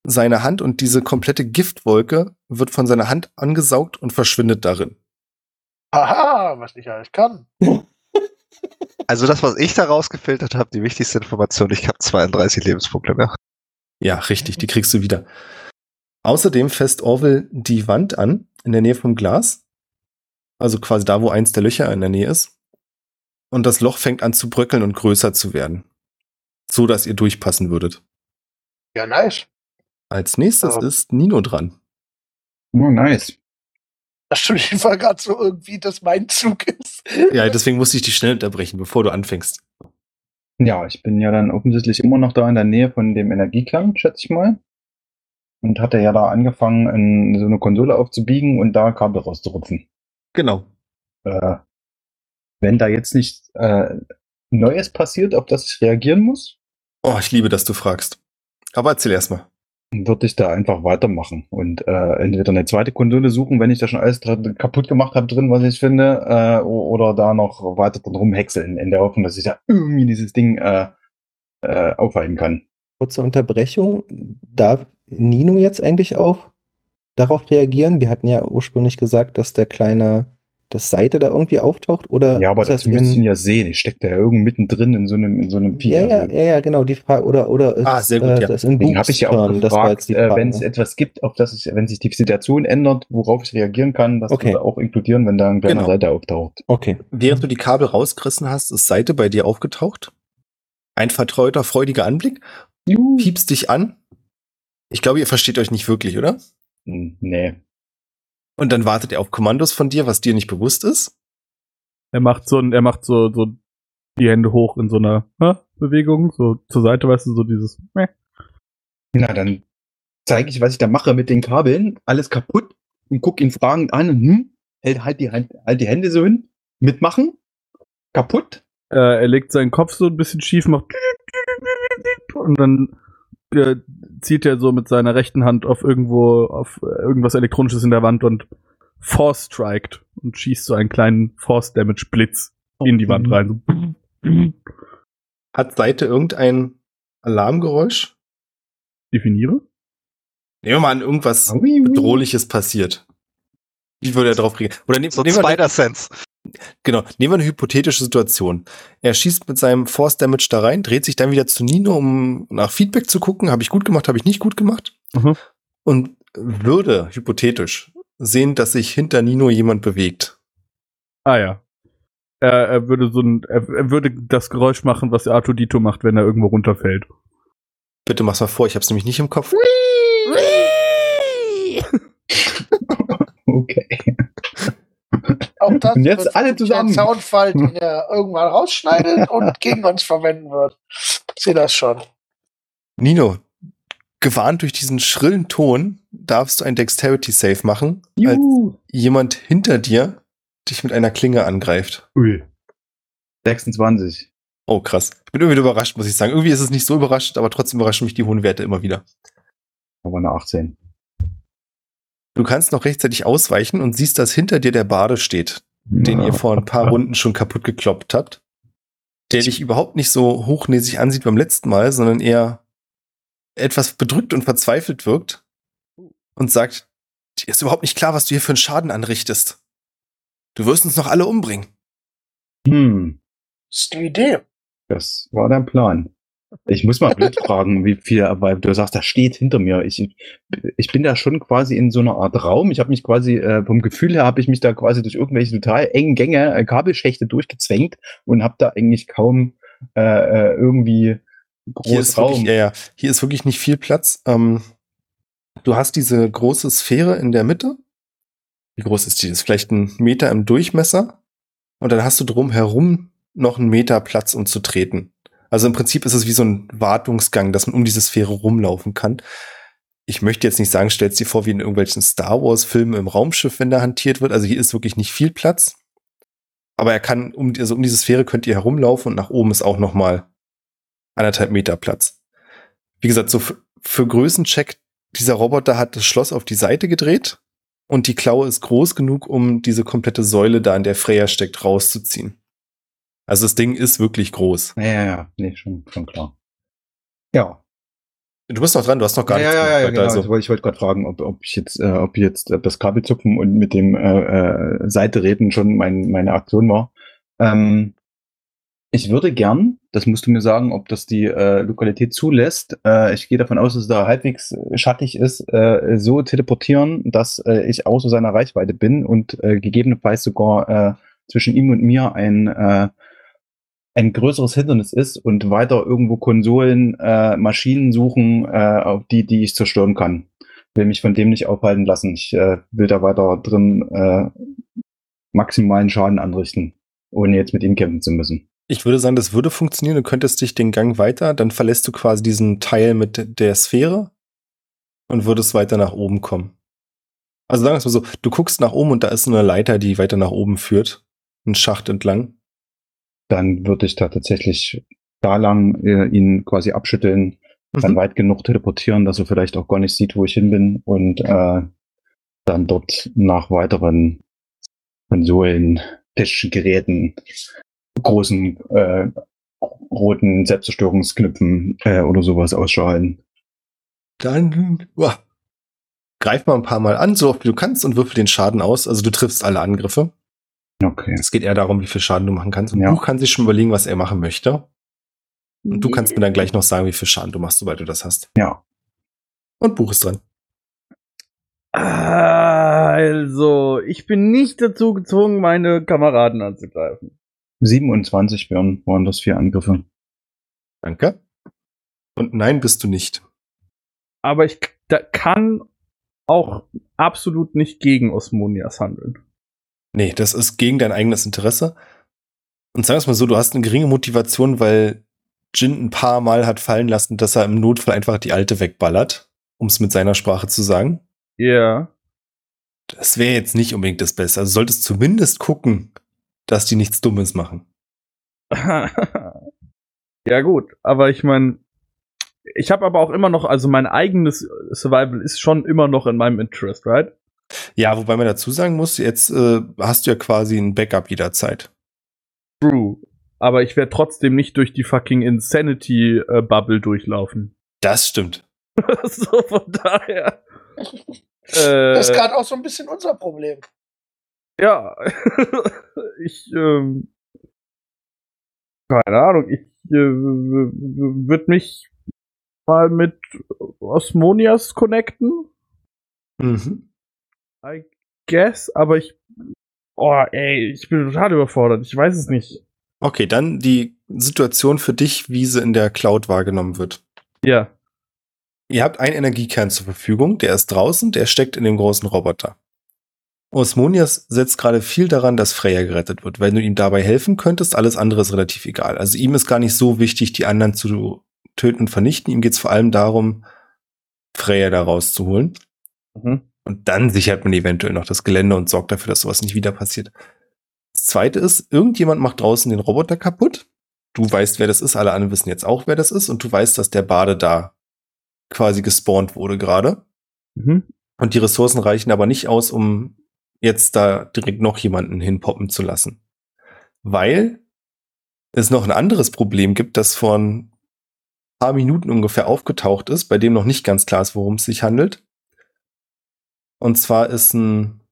seine Hand und diese komplette Giftwolke wird von seiner Hand angesaugt und verschwindet darin. Haha, was ich alles kann. (laughs) Also das, was ich da rausgefiltert habe, die wichtigste Information, ich habe 32 Lebenspunkte mehr. Ja, richtig, die kriegst du wieder. Außerdem fässt Orwell die Wand an, in der Nähe vom Glas. Also quasi da, wo eins der Löcher in der Nähe ist. Und das Loch fängt an zu bröckeln und größer zu werden. So, dass ihr durchpassen würdet. Ja, nice. Als nächstes Ja. ist Nino dran. Oh, nice. Das stimmt war gerade so irgendwie, dass mein Zug ist. Ja, deswegen musste ich dich schnell unterbrechen, bevor du anfängst. Ja, ich bin ja dann offensichtlich immer noch da in der Nähe von dem Energieklang, schätze ich mal. Und hatte ja da angefangen, in so eine Konsole aufzubiegen und da Kabel rauszurupfen. Genau. Äh, wenn da jetzt nicht äh, Neues passiert, auf das ich reagieren muss. Oh, ich liebe, dass du fragst. Aber erzähl erst mal. Würde ich da einfach weitermachen und äh, entweder eine zweite Konsole suchen, wenn ich da schon alles drin, kaputt gemacht habe drin, was ich finde, äh, oder da noch weiter drin rumhäckseln, in der Hoffnung, dass ich da irgendwie dieses Ding äh, äh, aufhalten kann. Kurze Unterbrechung. Darf Nino jetzt eigentlich auch darauf reagieren? Wir hatten ja ursprünglich gesagt, dass der kleine, das Seite da irgendwie auftaucht, oder? Ja, aber das, das müssen ja sehen. Ich stecke da ja irgendwo mittendrin in so einem, in so einem Vieh. ja, ja, ja, ja, genau, die Frage, oder, oder ist, Ah, sehr gut, äh, ja. das in habe ich ja auch Boobs-Turn? Das war gefragt, jetzt die äh, Frage. wenn es etwas gibt, auf das ich, wenn sich die Situation ändert, worauf ich reagieren kann, das Okay. würde auch inkludieren, wenn da ein kleiner Genau. Seite auftaucht. Okay. Während du die Kabel rausgerissen hast, ist Seite bei dir aufgetaucht. Ein vertreuter, freudiger Anblick. Piepst dich an. Ich glaube, ihr versteht euch nicht wirklich, oder? Hm, Nee. Und dann wartet er auf Kommandos von dir, was dir nicht bewusst ist. Er macht so, er macht so, so die Hände hoch in so einer hä, Bewegung, so zur Seite, weißt du, so dieses. Meh. Na, dann zeige ich, was ich da mache mit den Kabeln. Alles kaputt und guck ihn fragend an. Hm? Hält halt die, Hand, halt die Hände so hin. Mitmachen. Kaputt. Äh, er legt seinen Kopf so ein bisschen schief, macht und dann äh, zieht er so mit seiner rechten Hand auf irgendwo auf äh, irgendwas elektronisches in der Wand und Force strikt und schießt so einen kleinen Force Damage Blitz in die Wand rein. Hat Seite irgendein Alarmgeräusch? Definiere. Nehmen wir mal an, irgendwas. Bedrohliches passiert. Wie würde er darauf reagieren? Oder nehm, So nehmen, wir, Spider-Sense. Genau, nehmen wir eine hypothetische Situation. Er schießt mit seinem Force Damage da rein, dreht sich dann wieder zu Nino, um nach Feedback zu gucken. Habe ich gut gemacht, habe ich nicht gut gemacht? Mhm. Und würde hypothetisch sehen, dass sich hinter Nino jemand bewegt. Ah ja. Er, er würde so ein, er, er würde das Geräusch machen, was Artudito macht, wenn er irgendwo runterfällt. Bitte mach's mal vor, ich habe es nämlich nicht im Kopf. (laughs) Okay. Auch das Und jetzt wird alle zusammen. Der Soundfall, den (laughs) er irgendwann rausschneidet und gegen uns verwenden wird. Ich sehe das schon. Nino, gewarnt durch diesen schrillen Ton, darfst du ein Dexterity Save machen, als Juhu. jemand hinter dir dich mit einer Klinge angreift. Ui. 26. Oh, krass. Ich bin irgendwie überrascht, muss ich sagen. Irgendwie ist es nicht so überraschend, aber trotzdem überraschen mich die hohen Werte immer wieder. Aber eine 18. Du kannst noch rechtzeitig ausweichen und siehst, dass hinter dir der Bade steht, den ihr vor ein paar Runden schon kaputt gekloppt habt. Der dich überhaupt nicht so hochnäsig ansieht beim letzten Mal, sondern eher etwas bedrückt und verzweifelt wirkt und sagt, dir ist überhaupt nicht klar, was du hier für einen Schaden anrichtest. Du wirst uns noch alle umbringen. Hm. Das ist eine Idee. Das war dein Plan. Ich muss mal blöd fragen, wie viel, weil du sagst, da steht hinter mir. Ich, ich bin da schon quasi in so einer Art Raum. Ich habe mich quasi, äh, vom Gefühl her, habe ich mich da quasi durch irgendwelche total engen Gänge, äh, Kabelschächte durchgezwängt und habe da eigentlich kaum äh, äh, irgendwie Hier groß wirklich, Raum. ja, ja, hier ist wirklich nicht viel Platz. Ähm, du hast diese große Sphäre in der Mitte. Wie groß ist die? Das ist vielleicht ein Meter im Durchmesser. Und dann hast du drumherum noch einen Meter Platz, um zu treten. Also im Prinzip ist es wie so ein Wartungsgang, dass man um diese Sphäre rumlaufen kann. Ich möchte jetzt nicht sagen, stellst dir vor, wie in irgendwelchen Star Wars-Filmen im Raumschiff, wenn da hantiert wird. Also hier ist wirklich nicht viel Platz. Aber er kann, um, also um diese Sphäre könnt ihr herumlaufen und nach oben ist auch noch mal anderthalb Meter Platz. Wie gesagt, so für, für Größencheck, dieser Roboter hat das Schloss auf die Seite gedreht und die Klaue ist groß genug, um diese komplette Säule da, in der Freya steckt, rauszuziehen. Also das Ding ist wirklich groß. Ja, ja, ja, nee, schon, schon klar. Ja. Du bist noch dran, du hast noch gar ja, nichts ja, ja, ja, genau. also. Ich wollte wollte gerade fragen, ob, ob ich jetzt, äh, ob jetzt äh, das Kabelzupfen und mit dem äh, äh, Seitereden schon mein, meine Aktion war. Ähm, ich würde gern, das musst du mir sagen, ob das die äh, Lokalität zulässt. Äh, ich gehe davon aus, dass es da halbwegs schattig ist, äh, so teleportieren, dass äh, ich außer seiner Reichweite bin und äh, gegebenenfalls sogar äh, zwischen ihm und mir ein äh, ein größeres Hindernis ist und weiter irgendwo Konsolen, äh, Maschinen suchen, äh, auf die, die ich zerstören kann. Will mich von dem nicht aufhalten lassen. Ich äh, will da weiter drin äh, maximalen Schaden anrichten, ohne jetzt mit ihm kämpfen zu müssen. Ich würde sagen, das würde funktionieren. Du könntest dich den Gang weiter, dann verlässt du quasi diesen Teil mit der Sphäre und würdest weiter nach oben kommen. Also sagen wir es mal so, du guckst nach oben und da ist eine Leiter, die weiter nach oben führt. Ein Schacht entlang. Dann würde ich da tatsächlich da lang äh, ihn quasi abschütteln, dann Mhm. weit genug teleportieren, dass er vielleicht auch gar nicht sieht, wo ich hin bin und äh, dann dort nach weiteren Konsolen, technischen Geräten, großen äh, roten Selbstzerstörungsknöpfen äh, oder sowas ausschalten. Dann uah, greif mal ein paar Mal an, so oft wie du kannst und würfel den Schaden aus. Also du triffst alle Angriffe. Okay. Es geht eher darum, wie viel Schaden du machen kannst. Und Ja. Buch kann sich schon überlegen, was er machen möchte. Und du kannst mir dann gleich noch sagen, wie viel Schaden du machst, sobald du das hast. Ja. Und Buch ist dran. Also, ich bin nicht dazu gezwungen, meine Kameraden anzugreifen. 27 wären, waren das vier Angriffe. Danke. Und nein, bist du nicht. Aber ich kann auch absolut nicht gegen Osmonias handeln. Nee, das ist gegen dein eigenes Interesse. Und sagen wir es mal so, du hast eine geringe Motivation, weil Jin ein paar Mal hat fallen lassen, dass er im Notfall einfach die alte wegballert, um es mit seiner Sprache zu sagen. Ja. Das wäre jetzt nicht unbedingt das Beste. Also solltest zumindest gucken, dass die nichts Dummes machen. (laughs) ja, gut, aber ich meine, ich habe aber auch immer noch, also mein eigenes Survival ist schon immer noch in meinem Interest, right? Ja, wobei man dazu sagen muss, jetzt äh, hast du ja quasi ein Backup jederzeit. True. Aber ich werde trotzdem nicht durch die fucking Insanity-Bubble durchlaufen. Das stimmt. (laughs) so, von daher. (laughs) Das ist Äh, gerade auch so ein bisschen unser Problem. ja. (laughs) ich, ähm, keine Ahnung, ich äh, würde mich mal mit Osmonias connecten. Mhm. I guess, aber ich. Oh, ey, ich bin total überfordert. Ich weiß es nicht. Okay, dann die Situation für dich, wie sie in der Cloud wahrgenommen wird. Ja. Ihr habt einen Energiekern zur Verfügung, der ist draußen, der steckt in dem großen Roboter. Osmonias setzt gerade viel daran, dass Freya gerettet wird. Wenn du ihm dabei helfen könntest, alles andere ist relativ egal. Also ihm ist gar nicht so wichtig, die anderen zu töten und vernichten. Ihm geht es vor allem darum, Freya da rauszuholen. Mhm. Und dann sichert man eventuell noch das Gelände und sorgt dafür, dass sowas nicht wieder passiert. Das zweite ist, irgendjemand macht draußen den Roboter kaputt. Du weißt, wer das ist, alle anderen wissen jetzt auch, wer das ist, und du weißt, dass der Bade da quasi gespawnt wurde gerade. Mhm. Und die Ressourcen reichen aber nicht aus, um jetzt da direkt noch jemanden hinpoppen zu lassen. Weil es noch ein anderes Problem gibt, das vor ein paar Minuten ungefähr aufgetaucht ist, bei dem noch nicht ganz klar ist, worum es sich handelt. Und zwar ist ein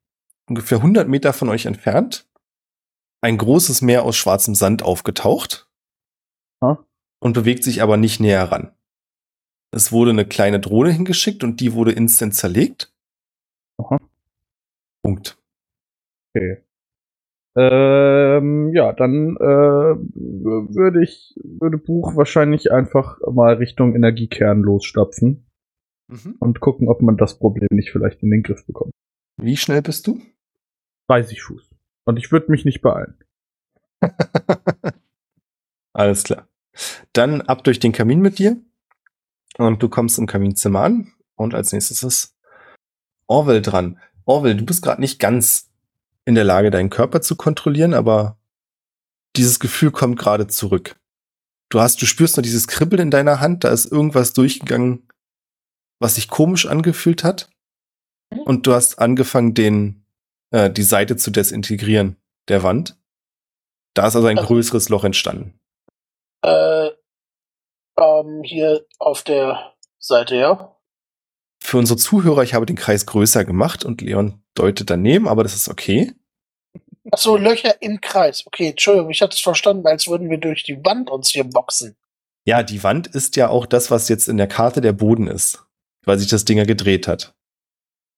ungefähr 100 Meter von euch entfernt ein großes Meer aus schwarzem Sand aufgetaucht Ah. und bewegt sich aber nicht näher ran. Es wurde eine kleine Drohne hingeschickt und die wurde instant zerlegt. Aha. Punkt. Okay. Ähm, ja, dann äh, würde ich, würde Buch wahrscheinlich einfach mal Richtung Energiekern losstapfen und gucken, ob man das Problem nicht vielleicht in den Griff bekommt. Wie schnell bist du? 30 Fuß. Und ich würde mich nicht beeilen. (laughs) Alles klar. Dann ab durch den Kamin mit dir. Und du kommst im Kaminzimmer an. Und als nächstes ist Orwell dran. Orwell, du bist gerade nicht ganz in der Lage, deinen Körper zu kontrollieren, aber dieses Gefühl kommt gerade zurück. Du hast, du spürst noch dieses Kribbeln in deiner Hand, da ist irgendwas durchgegangen, was sich komisch angefühlt hat. Und du hast angefangen, den, äh, die Seite zu desintegrieren der Wand. Da ist also ein Also- größeres Loch entstanden. Äh, ähm, hier auf der Seite, ja. Für unsere Zuhörer, ich habe den Kreis größer gemacht und Leon deutet daneben, aber das ist okay. Ach so, Löcher im Kreis. Okay, Entschuldigung, ich hatte es verstanden, als würden wir durch die Wand uns hier boxen. Ja, die Wand ist ja auch das, was jetzt in der Karte der Boden ist, weil sich das Ding ja gedreht hat.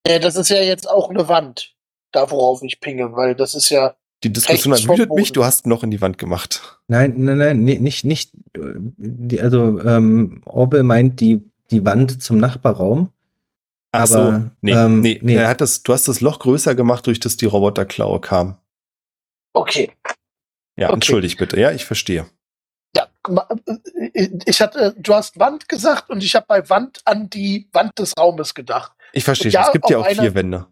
Ja, das ist ja jetzt auch eine Wand, da worauf ich pinge, weil das ist ja. Die Diskussion ermüdet mich, du hast ein Loch in die Wand gemacht. Nein, nein, nein, nicht, nicht, äh, die, also, ähm, Orwell meint die, die Wand zum Nachbarraum. Ach so, Aber, nee, ähm, nee, nee. Er hat das, du hast das Loch größer gemacht, durch das die Roboterklaue kam. Okay. Ja, Okay. entschuldig bitte. Ja, ich verstehe. Äh, ich hatte, du hast Wand gesagt und ich habe bei Wand an die Wand des Raumes gedacht. Ich verstehe. Ja, es gibt ja auch einer- vier Wände.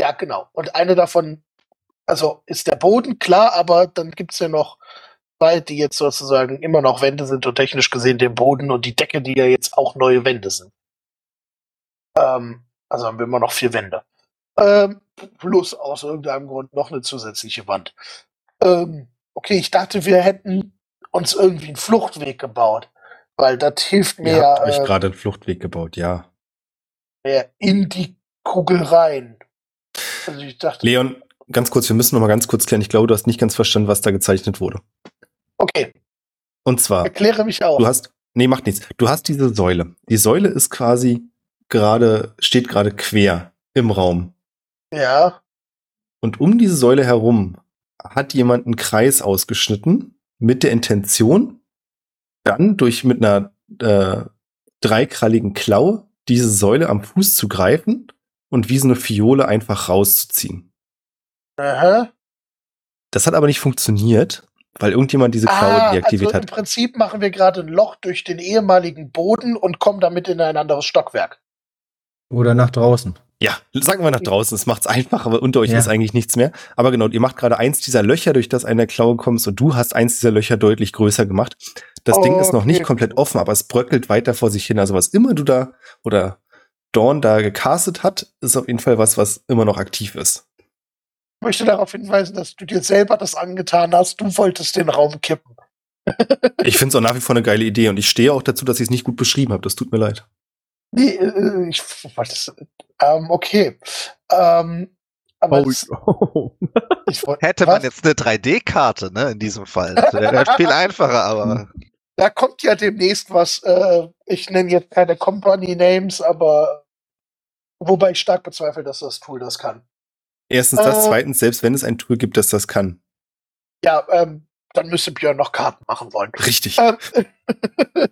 Ja, genau. Und eine davon, also ist der Boden klar, aber dann gibt's ja noch Zeit, die jetzt sozusagen immer noch Wände sind und technisch gesehen den Boden und die Decke, die ja jetzt auch neue Wände sind. Ähm, also haben wir immer noch vier Wände. Ähm, plus aus irgendeinem Grund noch eine zusätzliche Wand. Ähm, okay, ich dachte, wir hätten uns irgendwie einen Fluchtweg gebaut, weil das hilft mir Ihr habt ja euch äh, gerade einen Fluchtweg gebaut, ja. mehr in die Kugel rein. Also ich dachte, Leon, ganz kurz, wir müssen noch mal ganz kurz klären. Ich glaube, du hast nicht ganz verstanden, was da gezeichnet wurde. okay, Und zwar, erkläre mich auch. du hast, nee, macht nichts. Du hast diese Säule. Die Säule ist quasi gerade, steht gerade quer im Raum. ja, Und um diese Säule herum hat jemand einen Kreis ausgeschnitten mit der Intention, dann durch mit einer äh, dreikralligen Klaue diese Säule am Fuß zu greifen und wie so eine Fiole einfach rauszuziehen. aha. Das hat aber nicht funktioniert, weil irgendjemand diese Klaue Ah, deaktiviert also im hat. Prinzip machen wir gerade ein Loch durch den ehemaligen Boden und kommen damit in ein anderes Stockwerk. Oder nach draußen. Ja, sagen wir nach draußen. Es macht's einfach, aber unter euch Ja. ist eigentlich nichts mehr. Aber genau, ihr macht gerade eins dieser Löcher, durch das eine Klaue kommt, und du hast eins dieser Löcher deutlich größer gemacht. Das Ding ist noch nicht Okay. komplett offen, aber es bröckelt weiter vor sich hin. Also was immer du da oder Dawn da gecastet hat, ist auf jeden Fall was, was immer noch aktiv ist. Ich möchte darauf hinweisen, dass du dir selber das angetan hast. Du wolltest den Raum kippen. Ich finde es auch nach wie vor eine geile Idee und ich stehe auch dazu, dass ich es nicht gut beschrieben habe. Das tut mir leid. Nee, äh, ich wollte es. Ähm, okay. Ähm, aber Oh, es, oh. ich wollte. (laughs) Hätte was? man jetzt eine 3D-Karte, ne, in diesem Fall. Das wäre viel einfacher, aber (laughs) Da kommt ja demnächst was. Äh, ich nenne jetzt keine Company Names, aber wobei ich stark bezweifle, dass das Tool das kann. Erstens das, Äh. zweitens, selbst wenn es ein Tool gibt, das das kann. Ja, ähm, dann müsste Björn noch Karten machen wollen. Richtig. Ähm, (laughs)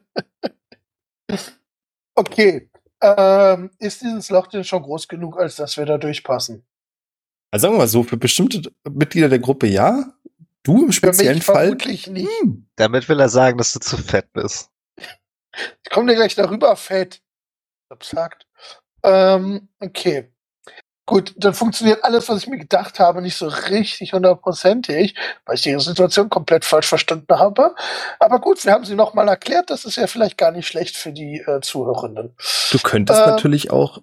okay. Ähm, ist dieses Loch denn schon groß genug, als dass wir da durchpassen? Also sagen wir mal so, für bestimmte Mitglieder der Gruppe ja. Du im speziellen mich Fall. vermutlich nicht. Hm. damit will er sagen, dass du zu fett bist. Ich komme dir gleich darüber, Fett. Absagt. Ähm, okay. Gut, dann funktioniert alles, was ich mir gedacht habe, nicht so richtig hundertprozentig, weil ich die Situation komplett falsch verstanden habe. Aber gut, wir haben sie nochmal erklärt. Das ist ja vielleicht gar nicht schlecht für die äh, Zuhörenden. Du könntest Äh. natürlich auch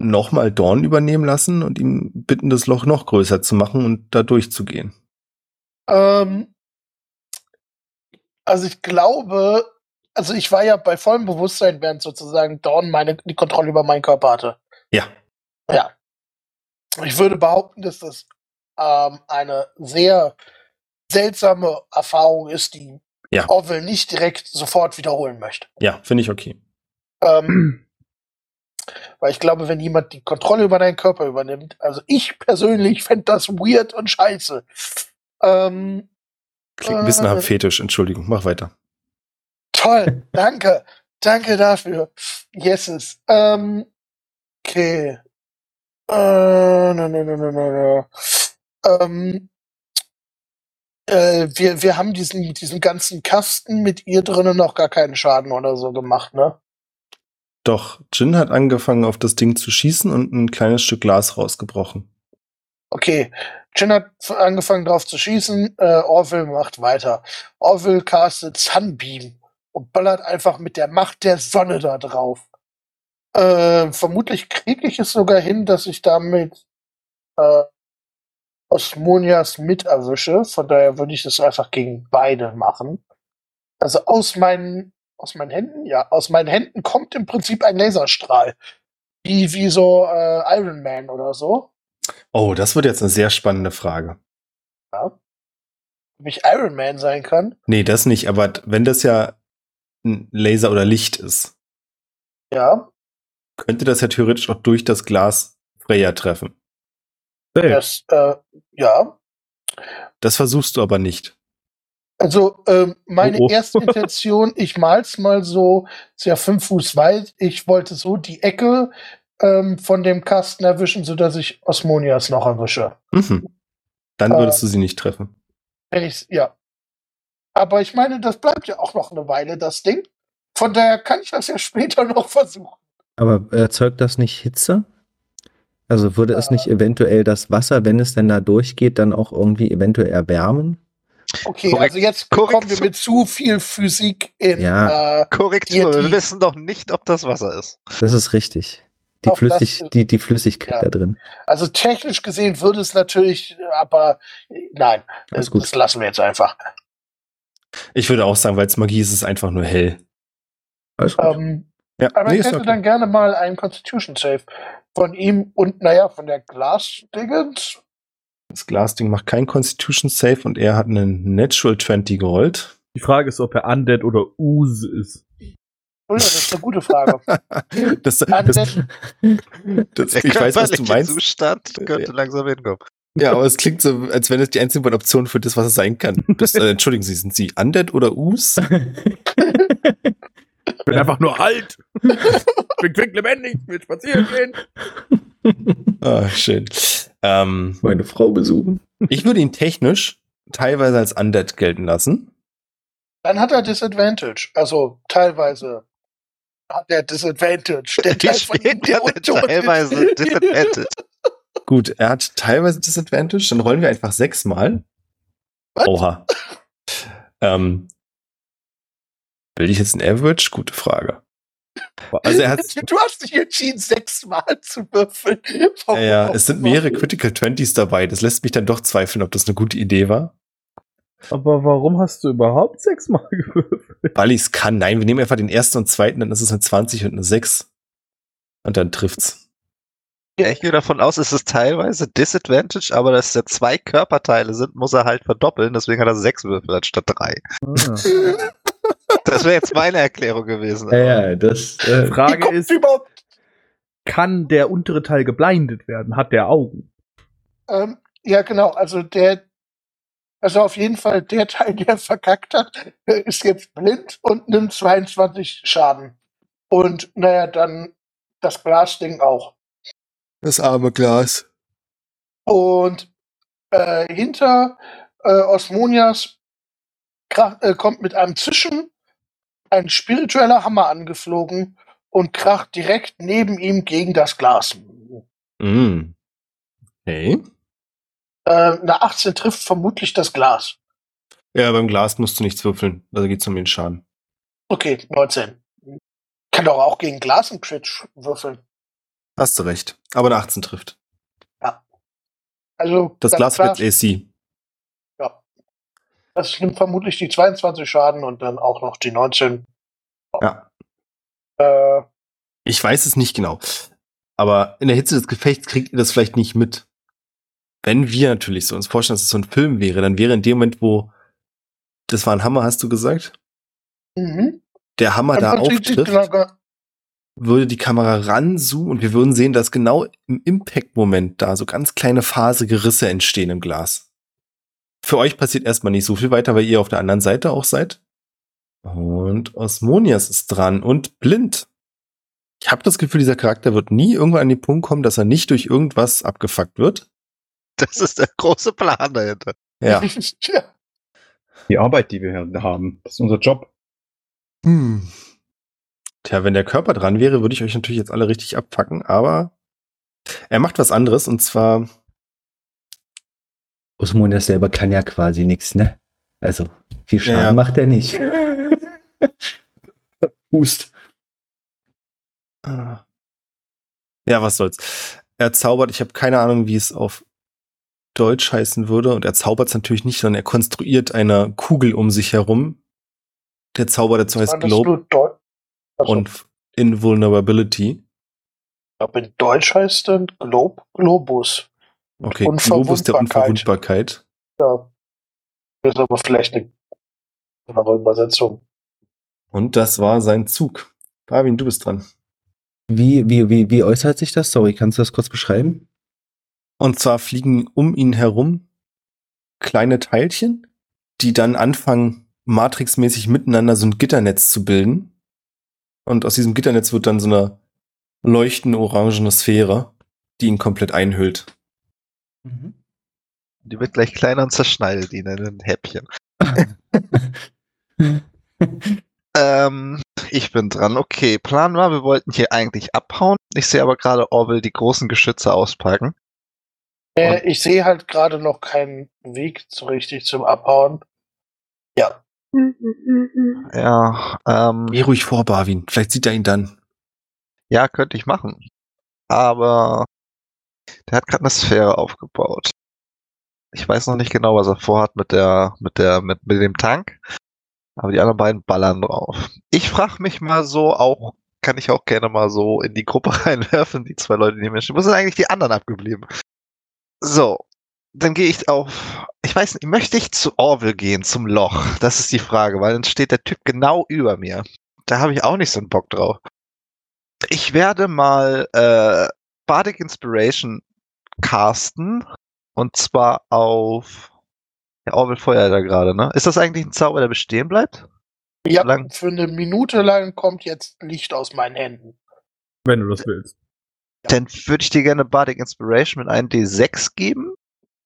nochmal Dorn übernehmen lassen und ihm bitten, das Loch noch größer zu machen und da durchzugehen. Ähm, also ich glaube, also ich war ja bei vollem Bewusstsein, während sozusagen Dawn meine, die Kontrolle über meinen Körper hatte. Ja. Ja. Ich würde behaupten, dass das ähm, eine sehr seltsame Erfahrung ist, die Ja. Orwell nicht direkt sofort wiederholen möchte. Ja, finde ich okay. Ähm, weil ich glaube, wenn jemand die Kontrolle über deinen Körper übernimmt, also ich persönlich fände das weird und scheiße. Ähm, Klingt ein bisschen Äh. nach Fetisch, Entschuldigung, mach weiter. Toll, danke. Danke dafür. Yeses. Ähm, okay. Äh, na, na, na, na. Ähm, äh, wir, wir haben diesen, diesen ganzen Kasten mit ihr drinnen noch gar keinen Schaden oder so gemacht, ne? Doch, Jin hat angefangen, auf das Ding zu schießen und ein kleines Stück Glas rausgebrochen. Okay. Jin hat angefangen drauf zu schießen, äh, Orville macht weiter. Orville castet Sunbeam und ballert einfach mit der Macht der Sonne da drauf. Äh, vermutlich kriege ich es sogar hin, dass ich damit äh, Osmonias mit erwische. Von daher würde ich das einfach gegen beide machen. Also aus meinen, aus meinen Händen, ja, aus meinen Händen kommt im Prinzip ein Laserstrahl. Wie, wie so äh, Iron Man oder so. Oh, das wird jetzt eine sehr spannende Frage. Ob ich Iron Man sein kann. Nee, das nicht, aber wenn das ja ein Laser oder Licht ist, Ja, könnte das ja theoretisch auch durch das Glas Freya treffen. Das, äh, ja. Das versuchst du aber nicht. Also ähm, meine Oh, oh. erste Intention, (laughs) ich mal's mal so, ist ja fünf Fuß weit. Ich wollte so die Ecke ähm, von dem Kasten erwischen, sodass ich Osmonias noch erwische. Mhm. Dann Äh. würdest du sie nicht treffen. Wenn ich's, ja. Aber ich meine, das bleibt ja auch noch eine Weile, das Ding. Von daher kann ich das ja (laughs) später noch versuchen. Aber erzeugt das nicht Hitze? Also würde es Äh. nicht eventuell das Wasser, wenn es denn da durchgeht, dann auch irgendwie eventuell erwärmen? Okay, Korrekt- also jetzt kommen wir mit zu viel Physik in. Ja. Äh, Korrektur, Die- wir wissen doch nicht, ob das Wasser ist. Das ist richtig. Die, Flüssig, ist- die, die Flüssigkeit Ja. da drin. also technisch gesehen würde es natürlich, aber äh, nein, Alles das, gut. das lassen wir jetzt einfach. Ich würde auch sagen, weil es Magie ist, ist es einfach nur hell. Alles gut. Ähm, Ja, aber nee, ich hätte okay. dann gerne mal einen Constitution Save von ihm und naja, von der Glas-Dingens. Das Glasding macht kein Constitution Save und er hat einen Natural 20 gerollt. Die Frage ist, ob er Undead oder Ooze ist. Oh ja, das ist eine gute Frage. Das, (laughs) das, Undead, das, Der ich weiß, was du meinst. Zustand könnte Ja. langsam hinkommen. Ja, aber es klingt so, als wenn es die einzige Option für das, was es sein kann. Das, äh, (laughs) entschuldigen Sie, sind Sie Undead oder Us? (laughs) Ich bin einfach nur alt. ich bin quicklebendig, will spazieren gehen. Ah, schön. Ähm, Meine Frau besuchen. ich würde ihn technisch teilweise als Undead gelten lassen. dann hat er Disadvantage. Also teilweise hat er Disadvantage. Der (laughs) Teil untot ist. teilweise (laughs) Disadvantage. Gut, er hat teilweise Disadvantage, dann rollen wir einfach sechsmal. Oha. ähm, will ich jetzt ein Average? Gute Frage. Also er hat, (laughs) Du hast dich entschieden, sechsmal zu würfeln. ja, ja, es sind mehrere Critical Twenties dabei. Das lässt mich dann doch zweifeln, ob das eine gute Idee war. Aber warum hast du überhaupt sechsmal (laughs) gewürfelt? Weil ich es kann. Nein, wir nehmen einfach den ersten und zweiten, dann ist es eine 20 und eine 6. Und dann trifft's. Ja, ich gehe davon aus, es ist teilweise Disadvantage, aber dass da zwei Körperteile sind, muss er halt verdoppeln. Deswegen hat er sechs Würfel anstatt drei. Ah. (laughs) Das wäre jetzt meine Erklärung gewesen. Ja, ja, das. Die Äh, Frage ist, überhaupt? kann der untere Teil geblindet werden? Hat der Augen? Ähm, ja, genau. Also der, also auf jeden Fall der Teil, der verkackt hat, ist jetzt blind und nimmt 22 Schaden. Und naja, dann das Glasding auch. Das arme Glas. Und äh, hinter äh, Osmonias äh, kommt mit einem Zischen ein spiritueller Hammer angeflogen und kracht direkt neben ihm gegen das Glas. Mm. Okay. Äh, eine 18 trifft vermutlich das Glas. Ja, beim Glas musst du nichts würfeln. Also geht's um den Schaden. Okay, 19. Kann doch auch gegen Glas und Crit würfeln. Hast du recht. Aber eine 18 trifft. Also Das Glas wird AC. Das nimmt vermutlich die 22 Schaden und dann auch noch die 19. Ja. Äh, Ich weiß es nicht genau. Aber in der Hitze des Gefechts kriegt ihr das vielleicht nicht mit. Wenn wir natürlich so uns vorstellen, dass es so ein Film wäre, dann wäre in dem Moment, wo das war ein Hammer, hast du gesagt, mhm. der Hammer da auftrifft, genau- würde die Kamera ranzoomen und wir würden sehen, dass genau im Impact-Moment da so ganz kleine phasige Risse entstehen im Glas. Für euch passiert erstmal nicht so viel weiter, weil ihr auf der anderen Seite auch seid. Und Osmonias ist dran und blind. Ich habe das Gefühl, dieser Charakter wird nie irgendwann an den Punkt kommen, dass er nicht durch irgendwas abgefuckt wird. Das ist der große Plan dahinter. Ja. (laughs) ja. Die Arbeit, die wir hier haben, das ist unser Job. Hm. Tja, wenn der Körper dran wäre, würde ich euch natürlich jetzt alle richtig abfacken, aber er macht was anderes und zwar Osmonias selber kann ja quasi nichts, ne? Also, viel Schaden Ja. macht er nicht. (laughs) Hust. Ah. Ja, was soll's. Er zaubert, ich habe keine Ahnung, wie es auf Deutsch heißen würde. Und er zaubert es natürlich nicht, sondern er konstruiert eine Kugel um sich herum. Der Zauber dazu heißt Globe Achso, und Invulnerability. ich glaube, in Deutsch heißt dann Glob Globus. Okay, Globus der Unverwundbarkeit. Unverwundbarkeit. Ja. Das ist aber vielleicht eine andere Übersetzung. Und das war sein Zug. Barwin, du bist dran. Wie, wie, wie, wie äußert sich das? Sorry, kannst du das kurz beschreiben? Und zwar fliegen um ihn herum kleine Teilchen, die dann anfangen, matrixmäßig miteinander so ein Gitternetz zu bilden. Und aus diesem Gitternetz wird dann so eine leuchtende orangene Sphäre, die ihn komplett einhüllt. Die wird gleich kleiner und zerschneidet ihn in ein Häppchen. (laughs) Ähm, ich bin dran. Okay, Plan war, wir wollten hier eigentlich abhauen. Ich sehe aber gerade Orwell die großen Geschütze auspacken. Äh, ich sehe halt gerade noch keinen Weg so richtig zum Abhauen. Ja. Ja, ähm, Geh ruhig vor, Barwin. Vielleicht sieht er ihn dann. ja, könnte ich machen. Aber der hat gerade eine Sphäre aufgebaut. Ich weiß noch nicht genau, was er vorhat mit der, mit der, mit, mit dem Tank. Aber die anderen beiden ballern drauf. Ich frage mich mal so auch, kann ich auch gerne mal so in die Gruppe (laughs) reinwerfen, die zwei Leute, die mir stehen. Wo sind eigentlich die anderen abgeblieben? So. Dann gehe ich auf, ich weiß nicht, möchte ich zu Orville gehen, zum Loch? Das ist die Frage, weil dann steht der Typ genau über mir. Da habe ich auch nicht so einen Bock drauf. Ich werde mal äh, Bardic Inspiration casten. Und zwar auf. Ja, Orwell feuert da gerade, ne? Ist das eigentlich ein Zauber, der bestehen bleibt? Ja, Lang- für eine Minute lang kommt jetzt Licht aus meinen Händen. Wenn du das willst. Dann würde ich dir gerne Bardic Inspiration mit einem D6 geben.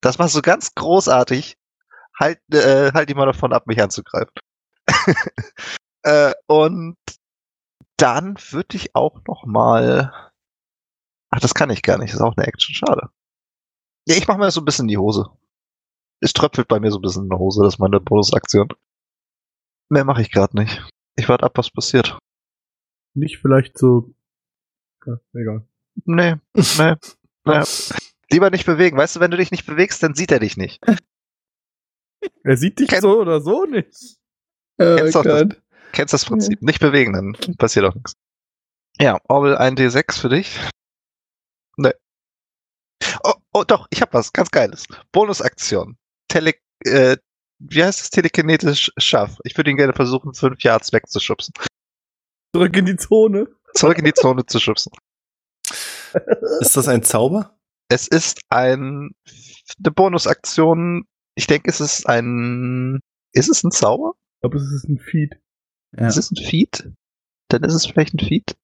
Das war so ganz großartig. Halt, äh, halt die mal davon ab, mich anzugreifen. (laughs) äh, und dann würde ich auch noch mal. Ach, das kann ich gar nicht. Das ist auch eine Action. Schade. Ja, ich mache mir das so ein bisschen in die Hose. Es tröpfelt bei mir so ein bisschen in der Hose. Das ist meine Bonusaktion. Mehr mache ich gerade nicht. Ich warte ab, was passiert. Nicht vielleicht so. Ja, egal. Nee, nee, (laughs) nee. Lieber nicht bewegen. Weißt du, wenn du dich nicht bewegst, dann sieht er dich nicht. (laughs) Er sieht dich Kenn- so oder so nicht. Oh Kennst doch das. Kennst das Prinzip. Nicht bewegen, dann passiert auch nichts. Ja, Orwell ein D6 für dich. Nee. Oh, oh doch, ich hab was ganz Geiles. Bonusaktion. Tele, äh, wie heißt das? Telekinetisch Schaff. Ich würde ihn gerne versuchen, fünf Yards wegzuschubsen. Zurück in die Zone. Zurück in die Zone zu schubsen. (laughs) Ist das ein Zauber? Es ist ein, eine Bonusaktion. Ich denke, es ist ein, ist es ein Zauber? Ich glaube, es ist ein Feed. Ja. Ist es ein Feed? Dann ist es vielleicht ein Feed.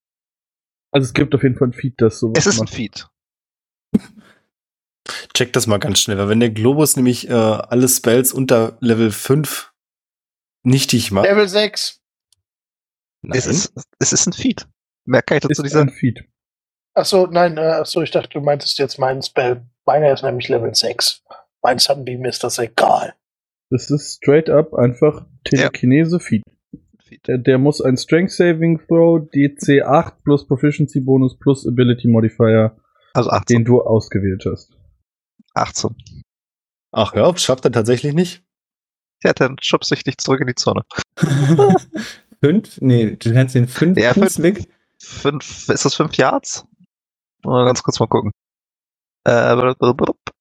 Also es gibt auf jeden Fall ein Feed, das sowas Es ist ein macht. Feed. Check das mal ganz schnell, weil wenn der Globus nämlich äh, alle Spells unter Level 5 nichtig macht. Level 6. Nein. Es ist, es ist ein Feed. Mehr kann ich dazu nicht sagen. ein Feed. Achso, nein, äh, achso, ich dachte, du meintest jetzt meinen Spell. Meiner ist nämlich Level 6. Mein Sunbeam ist das egal. Das ist straight up einfach Telekinese Feed. Der, der muss ein Strength Saving Throw DC 8 plus Proficiency Bonus plus Ability Modifier, Also 18. den du ausgewählt hast. 18. Ach, hör auf, schafft er tatsächlich nicht. Ja, dann schubst dich nicht zurück in die Zone. (laughs) fünf? Nee, du kannst den fünf Ja, fünf. weg. Fünf, ist das fünf Yards? Mal ganz kurz mal gucken. Äh,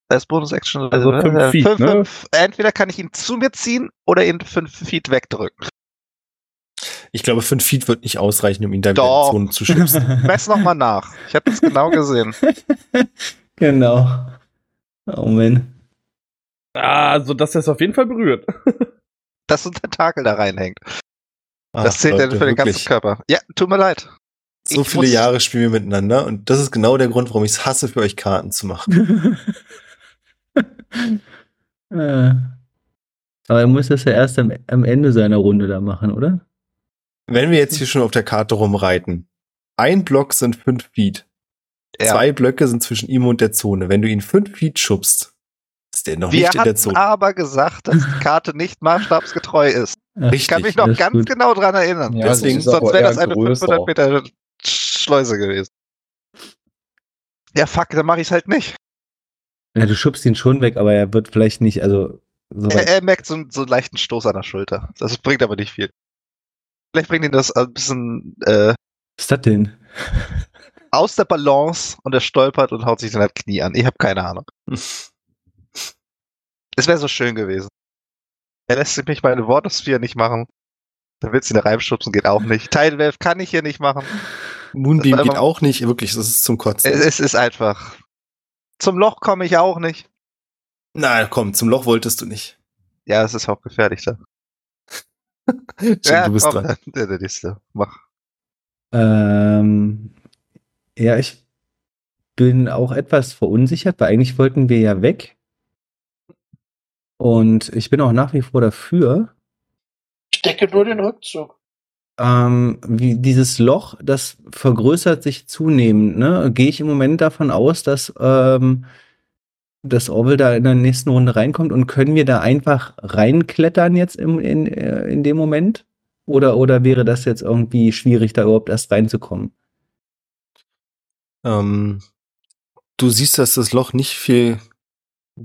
als Bonus-Action. Also äh, fünf äh, Feet, fünf, ne? fünf. Entweder kann ich ihn zu mir ziehen oder ihn fünf Feet wegdrücken. Ich glaube, 5 Feet wird nicht ausreichen, um ihn da wieder in Doch. die Zone zu schubsen. (laughs) (laughs) Mess noch mal nach. Ich habe das genau gesehen. (laughs) genau. Oh Mann. Ah, so dass er es auf jeden Fall berührt. Dass so ein Tentakel da reinhängt. Ach, Das zählt ja Leute, für den ganzen wirklich. Körper. Ja, tut mir leid. So Ich viele Jahre spielen wir miteinander und das ist genau der Grund, warum ich es hasse, für euch Karten zu machen. Äh. Aber er muss das ja erst am, am Ende seiner Runde da machen, oder? Wenn wir jetzt hier schon auf der Karte rumreiten, ein Block sind 5 Feet. Ja. Zwei Blöcke sind zwischen ihm und der Zone. Wenn du ihn 5 Feet schubst, ist der noch Wir nicht in der Zone. aber gesagt, dass die Karte nicht maßstabsgetreu ist. Ach, Ich kann mich noch ganz gut. genau dran erinnern. Ja, Deswegen- Sonst wäre das eine größer. 500 Meter Schleuse gewesen. Ja, fuck, dann mache ich es halt nicht. Ja, du schubst ihn schon weg, aber er wird vielleicht nicht, also so Er, er merkt so, so einen leichten Stoß an der Schulter. Das bringt aber nicht viel. Vielleicht bringt ihn das ein bisschen äh, Was ist das denn? aus der Balance und er stolpert und haut sich dann halt Knie an. Ich habe keine Ahnung. (laughs) Es wäre so schön gewesen. Er lässt sich mich meine Wortosphäre nicht machen. Dann willst du ihn da reinschubsen, geht auch nicht. Tidewave kann ich hier nicht machen. Moonbeam Das geht auch nicht. Wirklich, das ist zum Kotzen. Es, es ist einfach. Zum Loch komme ich auch nicht. Na komm, zum Loch wolltest du nicht. Ja, es ist auch gefährlich da. (laughs) Ja, du bist komm, dran. Der, der nächste. Mach. Ähm, ja, ich bin auch etwas verunsichert, weil eigentlich wollten wir ja weg. Und ich bin auch nach wie vor dafür. Ich decke nur den Rückzug. Ähm, wie dieses Loch, das vergrößert sich zunehmend. Ne? Gehe ich im Moment davon aus, dass ähm, dass Orwell da in der nächsten Runde reinkommt und können wir da einfach reinklettern jetzt im, in, äh, in dem Moment? Oder, oder wäre das jetzt irgendwie schwierig, da überhaupt erst reinzukommen? Ähm, du siehst, dass das Loch nicht viel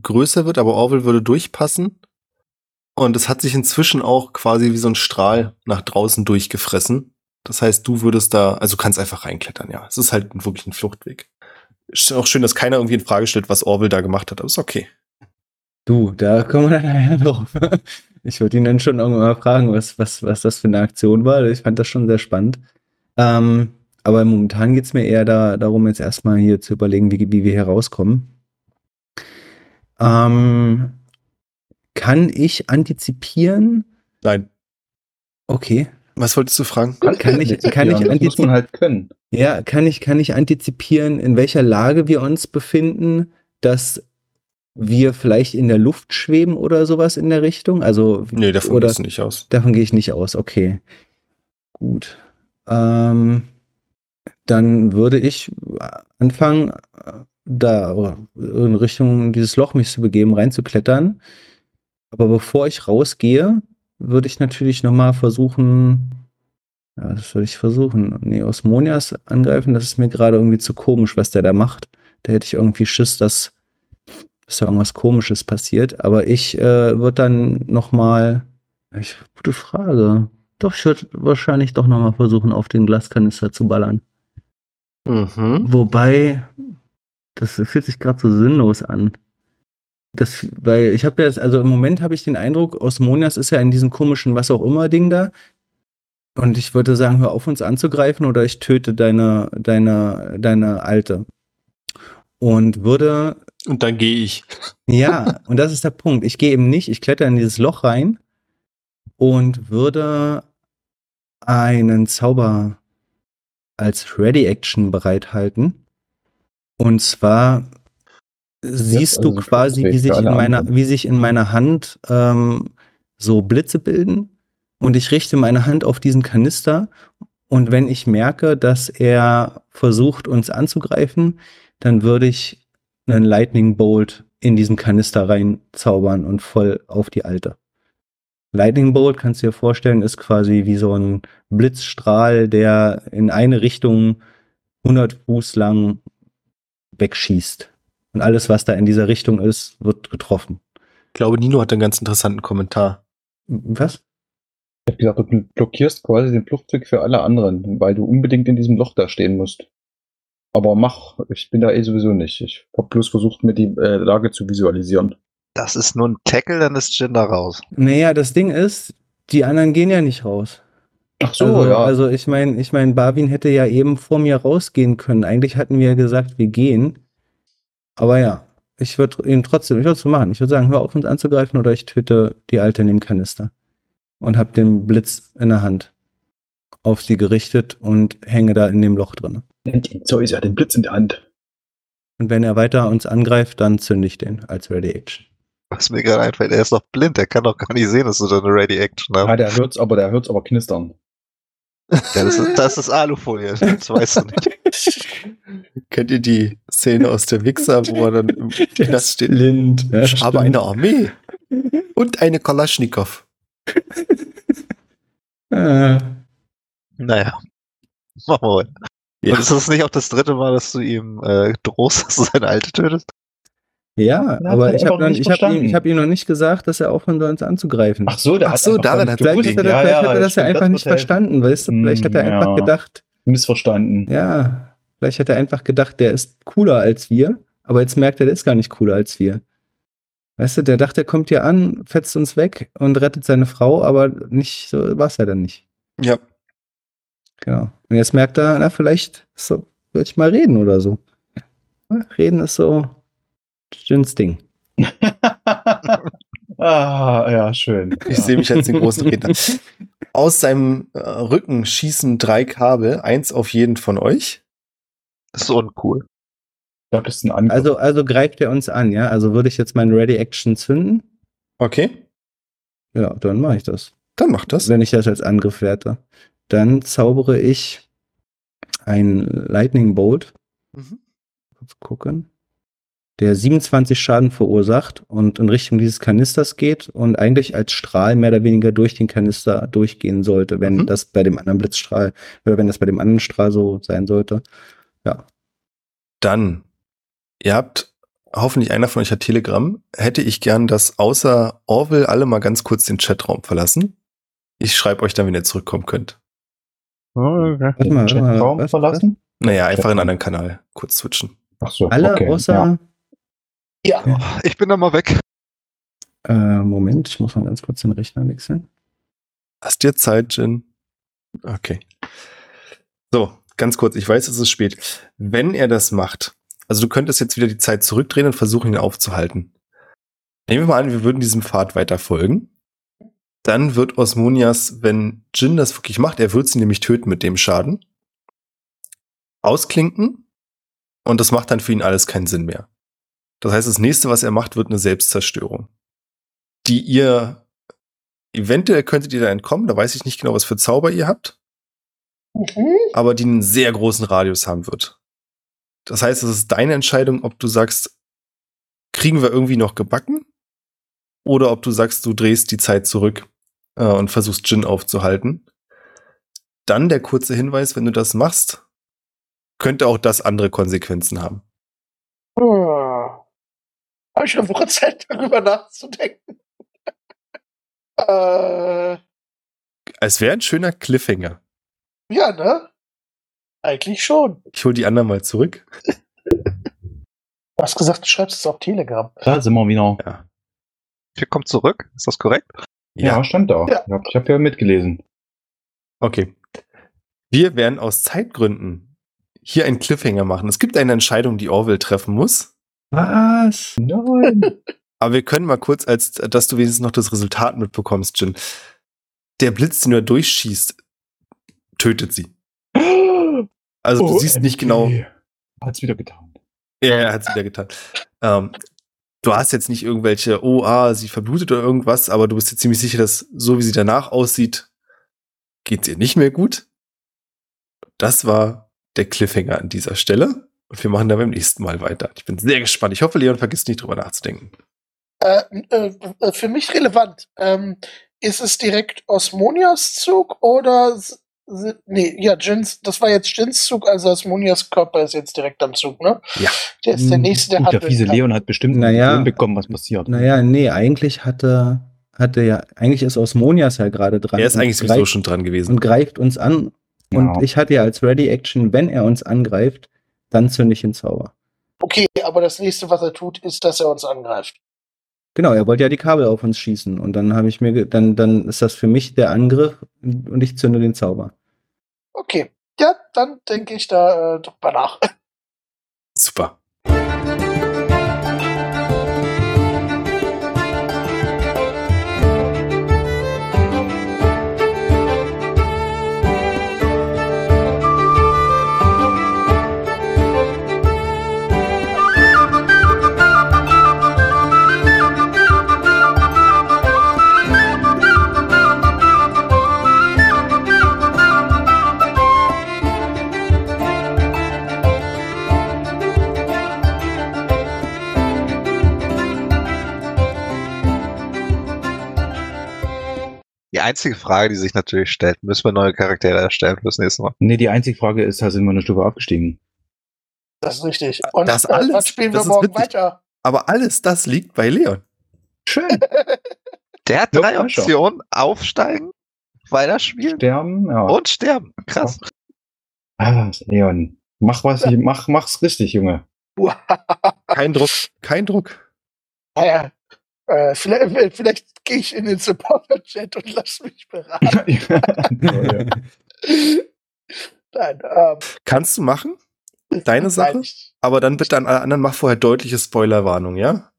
größer wird, aber Orwell würde durchpassen. Und es hat sich inzwischen auch quasi wie so ein Strahl nach draußen durchgefressen. Das heißt, du würdest da, also kannst einfach reinklettern, ja. Es ist halt wirklich ein Fluchtweg. Ist auch schön, dass keiner irgendwie in Frage stellt, was Orwell da gemacht hat, aber ist okay. Du, da kommen wir (laughs) dann nachher drauf. Ich würde ihn dann schon irgendwann mal fragen, was, was, was das für eine Aktion war. Ich fand das schon sehr spannend. Ähm, aber momentan geht es mir eher da, darum, jetzt erstmal hier zu überlegen, wie, wie wir hier rauskommen. Ähm, kann ich antizipieren? Nein. Okay. Was wolltest du fragen? Kann ich, kann ich das muss man halt können. Ja, kann ich, kann ich antizipieren, in welcher Lage wir uns befinden, dass wir vielleicht in der Luft schweben oder sowas in der Richtung? Also, Nee, davon oder, gehst du nicht aus. davon gehe ich nicht aus, okay. Gut. Ähm, dann würde ich anfangen, da in Richtung dieses Loch mich zu begeben, reinzuklettern. Aber bevor ich rausgehe, würde ich natürlich nochmal versuchen, ja, das würde ich versuchen. Nee, Osmonias angreifen, das ist mir gerade irgendwie zu komisch, was der da macht. Da hätte ich irgendwie Schiss, dass, dass da irgendwas Komisches passiert. Aber ich äh, würde dann nochmal. Gute Frage. Doch, ich würde wahrscheinlich doch nochmal versuchen, auf den Glaskanister zu ballern. Mhm. Wobei, das fühlt sich gerade so sinnlos an. Das, weil ich habe jetzt, also im Moment habe ich den Eindruck, Osmonias ist ja in diesem komischen was auch immer Ding da. Und ich würde sagen, hör auf uns anzugreifen oder ich töte deine, deine, deine Alte. Und würde, Und dann gehe ich. ja, und das ist der Punkt. Ich gehe eben nicht, ich kletter in dieses Loch rein und würde einen Zauber als Ready-Action bereithalten. Und zwar siehst also du quasi, wie sich, in meiner, wie sich in meiner Hand ähm, so Blitze bilden. Und ich richte meine Hand auf diesen Kanister. Und wenn ich merke, dass er versucht, uns anzugreifen, dann würde ich einen Lightning Bolt in diesen Kanister reinzaubern und voll auf die alte. Lightning Bolt, kannst du dir vorstellen, ist quasi wie so ein Blitzstrahl, der in eine Richtung 100 Fuß lang wegschießt. Und alles, was da in dieser Richtung ist, wird getroffen. Ich glaube, Nino hat einen ganz interessanten Kommentar. Was? Ich habe gesagt, du blockierst quasi den Fluchtweg für alle anderen, weil du unbedingt in diesem Loch da stehen musst. Aber mach, ich bin da eh sowieso nicht. Ich habe bloß versucht, mir die äh, Lage zu visualisieren. Das ist nur ein Tackle, dann ist Jin da raus. Naja, das Ding ist, die anderen gehen ja nicht raus. Ach so, also, ja. also ich meine, ich mein, Barwin hätte ja eben vor mir rausgehen können. Eigentlich hatten wir ja gesagt, wir gehen. Aber ja, ich würde ihn trotzdem, ich würde es so machen. Ich würde sagen, hör auf uns anzugreifen oder ich töte die Alte in dem Kanister. Und hab den Blitz in der Hand auf sie gerichtet und hänge da in dem Loch drin. so ist er, den Blitz in der Hand. Und wenn er weiter uns angreift, dann zünde ich den als Ready Action. Was mir gerade einfällt, er ist noch blind, er kann doch gar nicht sehen, dass du da eine Ready Action Ja, hast. der hört's aber, der hört's aber knistern. Ja, das, ist, das ist Alufolie, das weißt du nicht. (laughs) Kennt ihr die Szene aus der Wichser, wo er dann im (laughs) Knast steht? Blind. Ja, Ich habe eine Armee und eine Kalaschnikow. (laughs) Äh, Naja, (laughs) machen wir weiter. Ja. Und ist das nicht auch das dritte Mal, dass du ihm äh, drohst, (laughs) dass du seine Alte tötest? ja, hat aber er ich habe hab ihm, hab ihm noch nicht gesagt, dass er aufhören soll, uns anzugreifen. Ach so, der Ach hat so, gar hat er- Vielleicht gewusst. hat er, vielleicht hat er das ja einfach das nicht verstanden, weißt du? Vielleicht hat er Hm, einfach ja. gedacht, Missverstanden. ja, vielleicht hat er einfach gedacht, der ist cooler als wir, aber jetzt merkt er, der ist gar nicht cooler als wir. Weißt du, der dachte, er kommt hier an, fetzt uns weg und rettet seine Frau, aber nicht, so war es ja dann nicht. Ja. Genau. Und jetzt merkt er, na, vielleicht so, würde ich mal reden oder so. Reden ist so Jins Ding. (laughs) ah, ja, schön. Ich ja. sehe mich als den großen Redner. (laughs) Aus seinem äh, Rücken schießen drei Kabel, eins auf jeden von euch. Das ist uncool. Glaube, das ist ein Angriff. Also, also greift er uns an, ja? Also würde ich jetzt meinen Ready Action zünden? Okay, Ja, dann mache ich das. dann macht das. wenn ich das als Angriff werte. Dann zaubere ich ein Lightning Bolt. Mhm. Kurz gucken. der 27 Schaden verursacht und in Richtung dieses Kanisters geht und eigentlich als Strahl mehr oder weniger durch den Kanister durchgehen sollte, wenn Mhm. das bei dem anderen Blitzstrahl oder wenn das bei dem anderen Strahl so sein sollte. Ja. Dann, ihr habt, hoffentlich einer von euch hat Telegram, hätte ich gern, dass außer Orwell alle mal ganz kurz den Chatraum verlassen. Ich schreibe euch dann, wenn ihr zurückkommen könnt. Oh, okay. Warte mal, Chatraum was- verlassen? Naja, einfach in einen anderen Kanal kurz switchen. Ach so, Alle okay, außer, ja. Ja. Ich bin da mal weg. äh, Moment, ich muss mal ganz kurz den Rechner wechseln. Hast dir Zeit, Jin? Okay. So, ganz kurz, ich weiß, es ist spät. Wenn er das macht, also du könntest jetzt wieder die Zeit zurückdrehen und versuchen, ihn aufzuhalten. Nehmen wir mal an, wir würden diesem Pfad weiter folgen. Dann wird Osmonias, wenn Jin das wirklich macht, er wird sie nämlich töten mit dem Schaden, ausklinken und das macht dann für ihn alles keinen Sinn mehr. Das heißt, das nächste, was er macht, wird eine Selbstzerstörung, die ihr eventuell könntet ihr da entkommen, da weiß ich nicht genau, was für Zauber ihr habt, Mhm. aber die einen sehr großen Radius haben wird. Das heißt, es ist deine Entscheidung, ob du sagst, kriegen wir irgendwie noch gebacken? Oder ob du sagst, du drehst die Zeit zurück äh, und versuchst Jin aufzuhalten. Dann der kurze Hinweis, wenn du das machst, könnte auch das andere Konsequenzen haben. Hm. Habe ich eine Woche Zeit, darüber nachzudenken? (laughs) äh, Es wäre ein schöner Cliffhanger. ja, ne? Eigentlich schon. Ich hole die anderen mal zurück. Du hast gesagt, du schreibst es auf Telegram. Da sind wir wieder. Ja. Wir kommen zurück. Ist das korrekt? Ja, stand da. Ja. Ja. Ich habe ja mitgelesen. Okay. Wir werden aus Zeitgründen hier einen Cliffhanger machen. Es gibt eine Entscheidung, die Orwell treffen muss. Was? Nein. (laughs) Aber wir können mal kurz, als dass du wenigstens noch das Resultat mitbekommst, Jin. Der Blitz, den du da durchschießt, tötet sie. Also du siehst nicht genau. Hat's wieder getan. Ja, er hat es wieder getan. Ähm, du hast jetzt nicht irgendwelche, oh, ah, sie verblutet oder irgendwas, aber du bist dir ziemlich sicher, dass so wie sie danach aussieht, geht's ihr nicht mehr gut. Das war der Cliffhanger an dieser Stelle. Und wir machen dann beim nächsten Mal weiter. Ich bin sehr gespannt. Ich hoffe, Leon vergisst nicht drüber nachzudenken. Äh, äh, äh, für mich relevant. Ähm, ist es direkt Osmonias Zug oder nee, ja, Jins, das war jetzt Jins Zug, also Osmonias Körper ist jetzt direkt am Zug, ne? Ja. Der ist der Hm, nächste, der Gut, der fiese. Leon hat bestimmt Naja. eine Vision bekommen, was passiert. Naja, nee, eigentlich hatte, hatte ja, eigentlich ist Osmonias ja gerade dran. Er ist und eigentlich sowieso greift- schon dran gewesen. Und greift uns an. Und Ja. ich hatte ja als Ready Action, wenn er uns angreift, dann zünde ich den Zauber. Okay, aber das nächste, was er tut, ist, dass er uns angreift. Genau, er wollte ja die Kabel auf uns schießen. Und dann habe ich mir, ge- dann, dann ist das für mich der Angriff und ich zünde den Zauber. Okay. Ja, dann denke ich da äh, drüber nach. Super. Die einzige Frage, die sich natürlich stellt, müssen wir neue Charaktere erstellen fürs nächste Mal. Nee, die einzige Frage ist, da sind wir eine Stufe abgestiegen. Das ist richtig. Und Das äh, alles? was spielen Das wir ist morgen witzig. weiter? Aber alles das liegt bei Leon. Schön. (laughs) Der hat Ja, drei ja. Optionen. Aufsteigen, weiterspielen Sterben, ja. und sterben. Krass. Ah, Leon. Mach was, (laughs) mach, mach's richtig, Junge. Kein Druck, kein Druck. Naja, äh, vielleicht, vielleicht gehe ich in den Supporter-Chat und lass mich beraten. (laughs) ja. Nein, ähm, Kannst du machen, Deine Sache? Nein, ich, aber dann bitte an alle anderen mach vorher deutliche Spoilerwarnung, ja?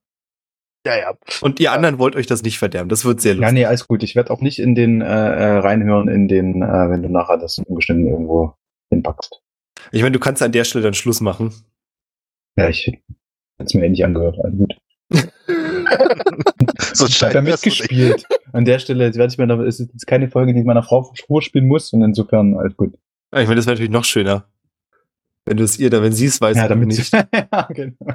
ja, ja. Und ihr anderen wollt euch das nicht verderben. Das wird sehr Ja, lustig. nee, alles gut. Ich werde auch nicht in den äh, äh, reinhören, in den, äh, wenn du nachher das ungeschnitten irgendwo hinpackst. Ich meine, du kannst an der Stelle dann Schluss machen. Ja, ich hätte es mir eh nicht angehört. Also gut. So Ich habe ja mitgespielt. An der Stelle werde ich mir da, ist jetzt keine Folge, die ich meiner Frau vorspielen muss und insofern alles gut. Ich meine, das wäre natürlich noch schöner. Wenn du es ihr da, wenn sie es weiß, Ja, damit nicht. (laughs) ja, genau.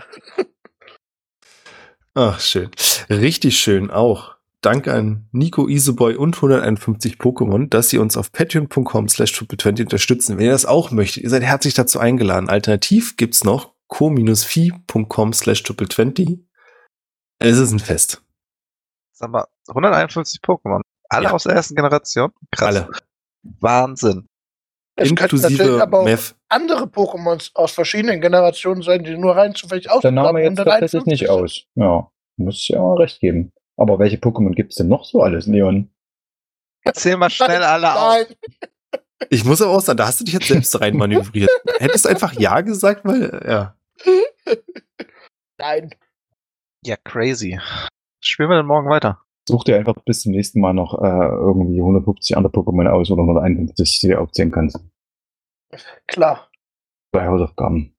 Ach, schön. Richtig schön auch. Danke an Nico Iseboy und 151 Pokémon, dass sie uns auf patreon.com slash triple20 unterstützen. Wenn ihr das auch möchtet, ihr seid herzlich dazu eingeladen. Alternativ gibt's noch co-fi.com slash triple20. Es ist ein Fest. Sag mal, 151 Pokémon. Alle Ja. aus der ersten Generation? Krass. Alle. Wahnsinn. Es Inklusive aber auch Mev. andere Pokémons aus verschiedenen Generationen sein, die nur rein zufällig Der Name jetzt tatsächlich nicht aus. Ja, muss ich ja mal recht geben. Aber welche Pokémon gibt's denn noch so alles, Leon? Zähl mal schnell alle auf. Nein, Ich muss aber auch sagen, da hast du dich jetzt selbst rein manövriert. (laughs) Hättest du einfach Ja gesagt, weil, ja. nein. Ja, crazy. Spielen wir denn morgen weiter? Such dir einfach bis zum nächsten Mal noch äh, irgendwie 150 andere Pokémon aus oder 151, die du aufzählen kannst. Klar. Bei Hausaufgaben.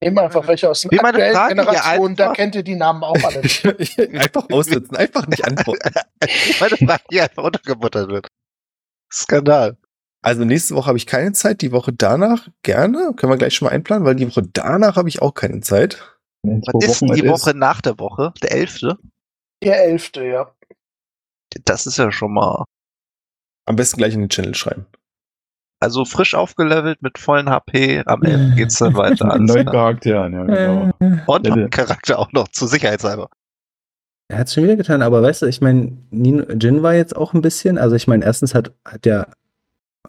Nehmen einfach welche aus meine aktuellen Frage hier Generationen, da kennt ihr die Namen auch alle. (laughs) einfach aussitzen, einfach nicht antworten. (laughs) Meine Frage, die einfach untergebuttert wird. Skandal. Also nächste Woche habe ich keine Zeit, die Woche danach gerne. Können wir gleich schon mal einplanen, weil die Woche danach habe ich auch keine Zeit. In zwei Was ist Wochen die es Woche nach der Woche? Der elfte? Der elfte, ja. Das ist ja schon mal. Am besten gleich in den Channel schreiben. Also frisch aufgelevelt mit vollen HP. Am 11. geht's dann (laughs) weiter. Neuen. Charakteren, ja, genau. Und Ja, einen Charakter auch noch, zur Sicherheitshalber. Er hat schon wieder getan, aber weißt du, ich meine, Jin war jetzt auch ein bisschen, also ich meine, erstens hat, hat der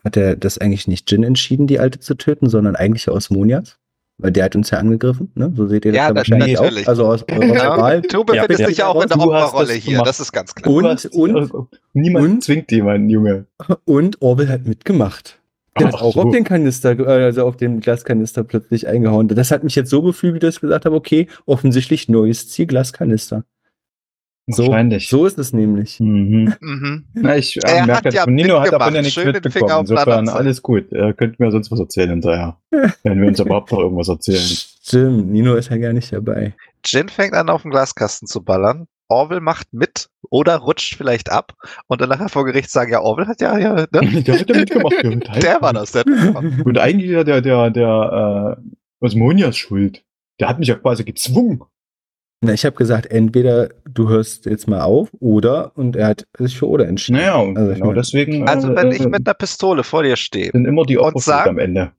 hat er das eigentlich nicht Jin entschieden, die Alte zu töten, sondern eigentlich Osmonias. Weil der hat uns ja angegriffen, ne? So seht ihr das Ja, ja, wahrscheinlich natürlich. auch. Also aus Wahl. du befindest Ja, dich ja auch in der Opferrolle hier, gemacht. das ist ganz klar. Und- hast- und- niemand und- zwingt jemanden, Junge. Und Orwell hat mitgemacht. Der Ach hat auch so. auf den Kanister, äh, also auf den Glaskanister plötzlich eingehauen. Das hat mich jetzt so beflügelt, dass ich gesagt habe, okay, offensichtlich neues Ziel, Glaskanister. So, Wahrscheinlich. so ist es nämlich. Mhm. Mhm. Na, ich äh, Er merke ja von Nino hat davon ja nichts Schön den Finger mitbekommen. Insofern alles gut. Er könnte mir sonst was erzählen hinterher. wenn wir uns überhaupt noch irgendwas erzählen. Stimmt, Nino ist ja gar nicht dabei. Jin fängt an, auf den Glaskasten zu ballern. Orwell macht mit oder rutscht vielleicht ab. Und dann nachher vor Gericht sagen, ja, Orwell hat ja, ja, ne? (laughs) der hat ja mitgemacht. (laughs) Der, hat halt- Der war das, der. Und eigentlich ist ja der, der, der äh, Osmonias schuld. Der hat mich ja quasi gezwungen. Na, ich habe gesagt, entweder du hörst jetzt mal auf oder und er hat sich für oder entschieden. Naja, und Also ich genau mein- deswegen Also äh, wenn ich äh, mit einer Pistole vor dir stehe, sind immer die und sag- am Ende.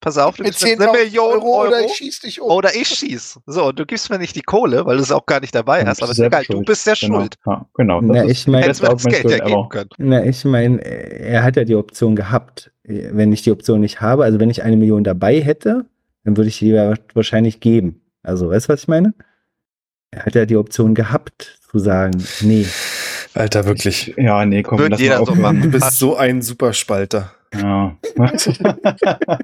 pass auf, du Mit gibst mir eine 10.000 Million Euro, Euro, oder ich schieß dich um. oder ich schieß. So, und du gibst mir nicht die Kohle, weil du es auch gar nicht dabei hast, aber du ist egal, du schuld. bist ja Genau. schuld. Ja, genau. Na, ich mein- Hättest mir das Geld ja geben können. Na, ich meine, er hat ja die Option gehabt. Wenn ich die Option nicht habe, also wenn ich eine Million dabei hätte, dann würde ich die ja wahrscheinlich geben. Also, weißt du, was ich meine? Er hat ja die Option gehabt, zu sagen, nee. Alter, wirklich. Ja, nee, komm, Wird lass jeder mal so aufhören. Du bist so ein Superspalter. Ja. (laughs)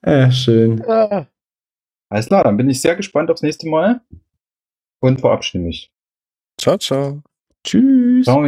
Ah, schön. Ah, Alles klar, dann bin ich sehr gespannt aufs nächste Mal und verabschiede mich. Ciao, ciao. Tschüss. Ciao.